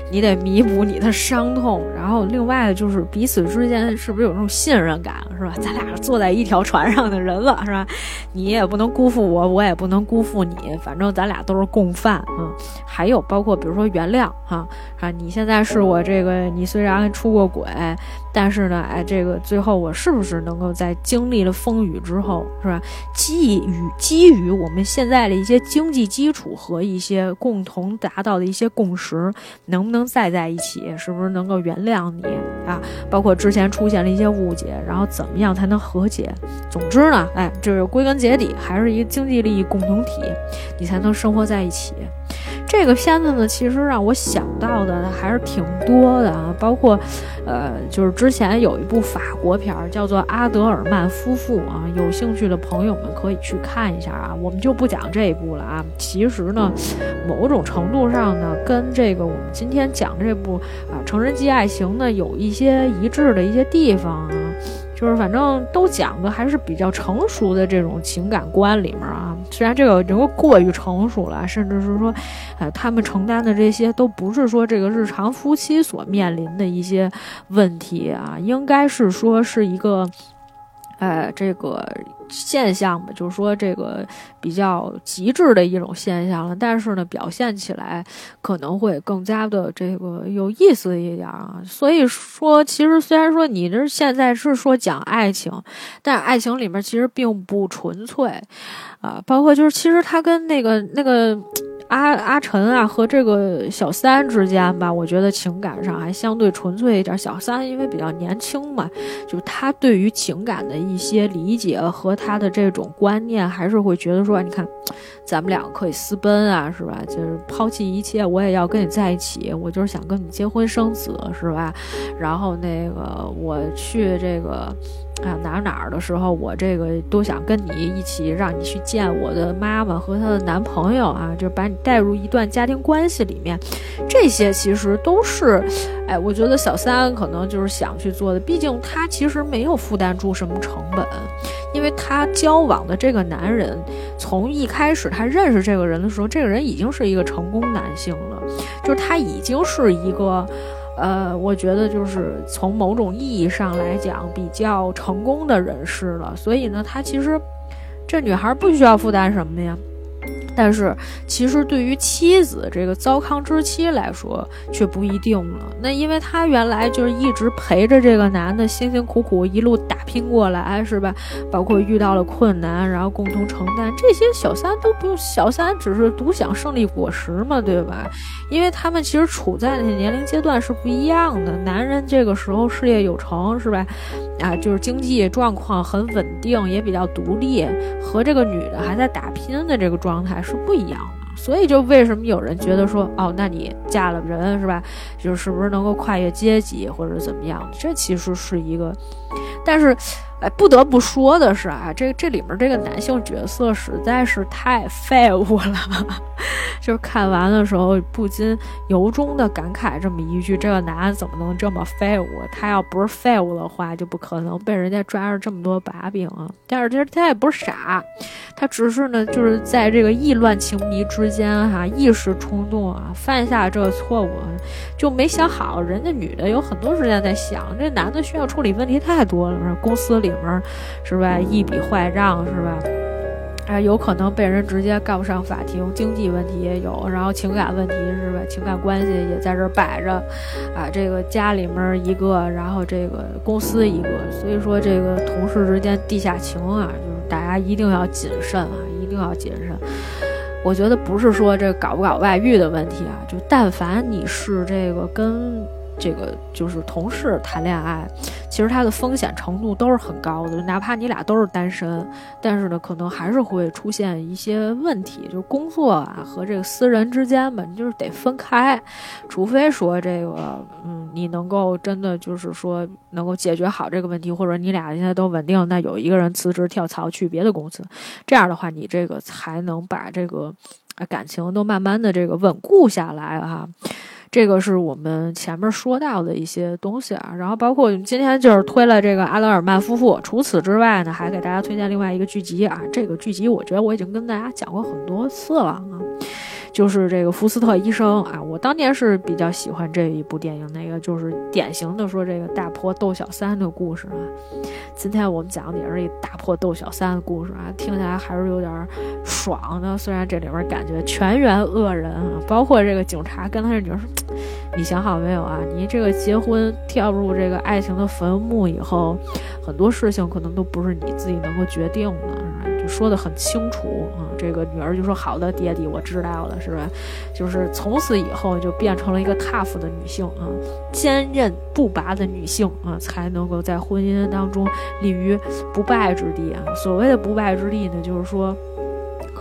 你得弥补你的伤痛。然后另外就是彼此之间是不是有那种信任感，是吧？咱俩坐在一条船上的人了，是吧？你也不能辜负我，我也不能辜负你，反正咱俩都是共犯，嗯。还有包括比如说原谅，哈。你现在是我这个，你虽然出过轨，但是呢，哎，这个最后我是不是能够在经历了风雨之后，是吧？基于基于我们现在的一些经济基础和一些共同达到的一些共识，能不能再在一起？是不是能够原谅你啊？包括之前出现了一些误解，然后怎么样才能和解？总之呢，哎，就是归根结底还是一个经济利益共同体，你才能生活在一起。这个片子呢，其实让我想到的还是挺多的啊，包括，呃，就是之前有一部法国片儿叫做《阿德尔曼夫妇》啊，有兴趣的朋友们可以去看一下啊。我们就不讲这一部了啊。其实呢，<laughs> 某种程度上呢，跟这个我们今天讲这部啊《成人即爱情》呢，有一些一致的一些地方啊。就是反正都讲的还是比较成熟的这种情感观里面啊，虽然这个人过于成熟了，甚至是说，呃，他们承担的这些都不是说这个日常夫妻所面临的一些问题啊，应该是说是一个。呃，这个现象吧，就是说这个比较极致的一种现象了。但是呢，表现起来可能会更加的这个有意思一点啊。所以说，其实虽然说你这现在是说讲爱情，但爱情里面其实并不纯粹啊。包括就是其实它跟那个那个。阿阿晨啊，和这个小三之间吧，我觉得情感上还相对纯粹一点。小三因为比较年轻嘛，就他对于情感的一些理解和他的这种观念，还是会觉得说，你看，咱们两个可以私奔啊，是吧？就是抛弃一切，我也要跟你在一起，我就是想跟你结婚生子，是吧？然后那个我去这个。啊，哪儿哪儿的时候，我这个都想跟你一起，让你去见我的妈妈和她的男朋友啊，就把你带入一段家庭关系里面。这些其实都是，哎，我觉得小三可能就是想去做的。毕竟他其实没有负担出什么成本，因为他交往的这个男人，从一开始他认识这个人的时候，这个人已经是一个成功男性了，就是他已经是一个。呃，我觉得就是从某种意义上来讲，比较成功的人士了。所以呢，他其实这女孩不需要负担什么呀。但是，其实对于妻子这个糟糠之妻来说，却不一定了。那因为他原来就是一直陪着这个男的，辛辛苦苦一路打拼过来，是吧？包括遇到了困难，然后共同承担这些，小三都不用。小三只是独享胜利果实嘛，对吧？因为他们其实处在的年龄阶段是不一样的。男人这个时候事业有成，是吧？啊，就是经济状况很稳定，也比较独立，和这个女的还在打拼的这个状态是不一样的。所以，就为什么有人觉得说，哦，那你嫁了人是吧？就是不是能够跨越阶级或者怎么样？这其实是一个，但是，哎，不得不说的是啊，这这里面这个男性角色实在是太废物了。<laughs> 就是看完的时候不禁由衷的感慨这么一句：这个男的怎么能这么废物？他要不是废物的话，就不可能被人家抓着这么多把柄啊。但是其实他也不是傻，他只是呢，就是在这个意乱情迷之间哈，一时冲动啊，犯下这个错误，就没想好。人家女的有很多时间在想，这男的需要处理问题太多了，公司里面是吧，一笔坏账是吧？还，有可能被人直接告上法庭，经济问题也有，然后情感问题是吧？情感关系也在这摆着，啊，这个家里面一个，然后这个公司一个，所以说这个同事之间地下情啊，就是大家一定要谨慎啊，一定要谨慎。我觉得不是说这搞不搞外遇的问题啊，就但凡你是这个跟。这个就是同事谈恋爱，其实它的风险程度都是很高的。哪怕你俩都是单身，但是呢，可能还是会出现一些问题，就是工作啊和这个私人之间吧，你就是得分开。除非说这个，嗯，你能够真的就是说能够解决好这个问题，或者你俩现在都稳定，那有一个人辞职跳槽去别的公司，这样的话，你这个才能把这个感情都慢慢的这个稳固下来哈。这个是我们前面说到的一些东西啊，然后包括今天就是推了这个阿德尔曼夫妇。除此之外呢，还给大家推荐另外一个剧集啊。这个剧集我觉得我已经跟大家讲过很多次了啊。就是这个福斯特医生啊，我当年是比较喜欢这一部电影，那个就是典型的说这个大婆斗小三的故事啊。今天我们讲的也是一大婆斗小三的故事啊，听起来还是有点爽的。虽然这里边感觉全员恶人啊，包括这个警察跟他这女儿：“你想好没有啊？你这个结婚跳入这个爱情的坟墓以后，很多事情可能都不是你自己能够决定的。”说的很清楚啊，这个女儿就说：“好的，爹地，我知道了，是吧？就是从此以后就变成了一个 tough 的女性啊，坚韧不拔的女性啊，才能够在婚姻当中立于不败之地啊。所谓的不败之地呢，就是说。”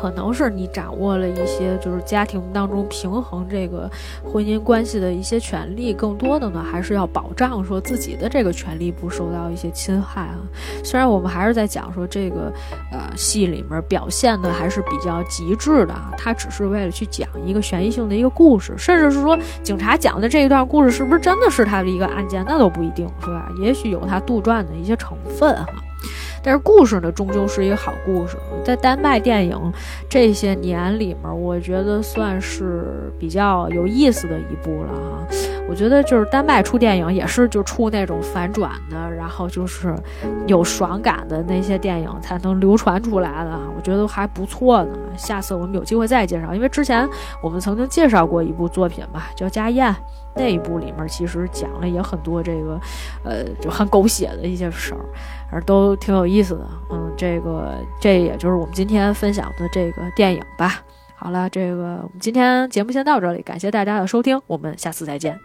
可能是你掌握了一些，就是家庭当中平衡这个婚姻关系的一些权利，更多的呢还是要保障说自己的这个权利不受到一些侵害啊。虽然我们还是在讲说这个呃戏里面表现的还是比较极致的啊，他只是为了去讲一个悬疑性的一个故事，甚至是说警察讲的这一段故事是不是真的是他的一个案件，那都不一定是吧？也许有他杜撰的一些成分哈。但是故事呢，终究是一个好故事。在丹麦电影这些年里面，我觉得算是比较有意思的一部了哈。我觉得就是丹麦出电影也是就出那种反转的，然后就是有爽感的那些电影才能流传出来的。我觉得还不错呢。下次我们有机会再介绍，因为之前我们曾经介绍过一部作品吧，叫《家宴》。那一部里面其实讲了也很多这个，呃，就很狗血的一些事儿，而都挺有意思的。嗯，这个这也就是我们今天分享的这个电影吧。好了，这个我们今天节目先到这里，感谢大家的收听，我们下次再见。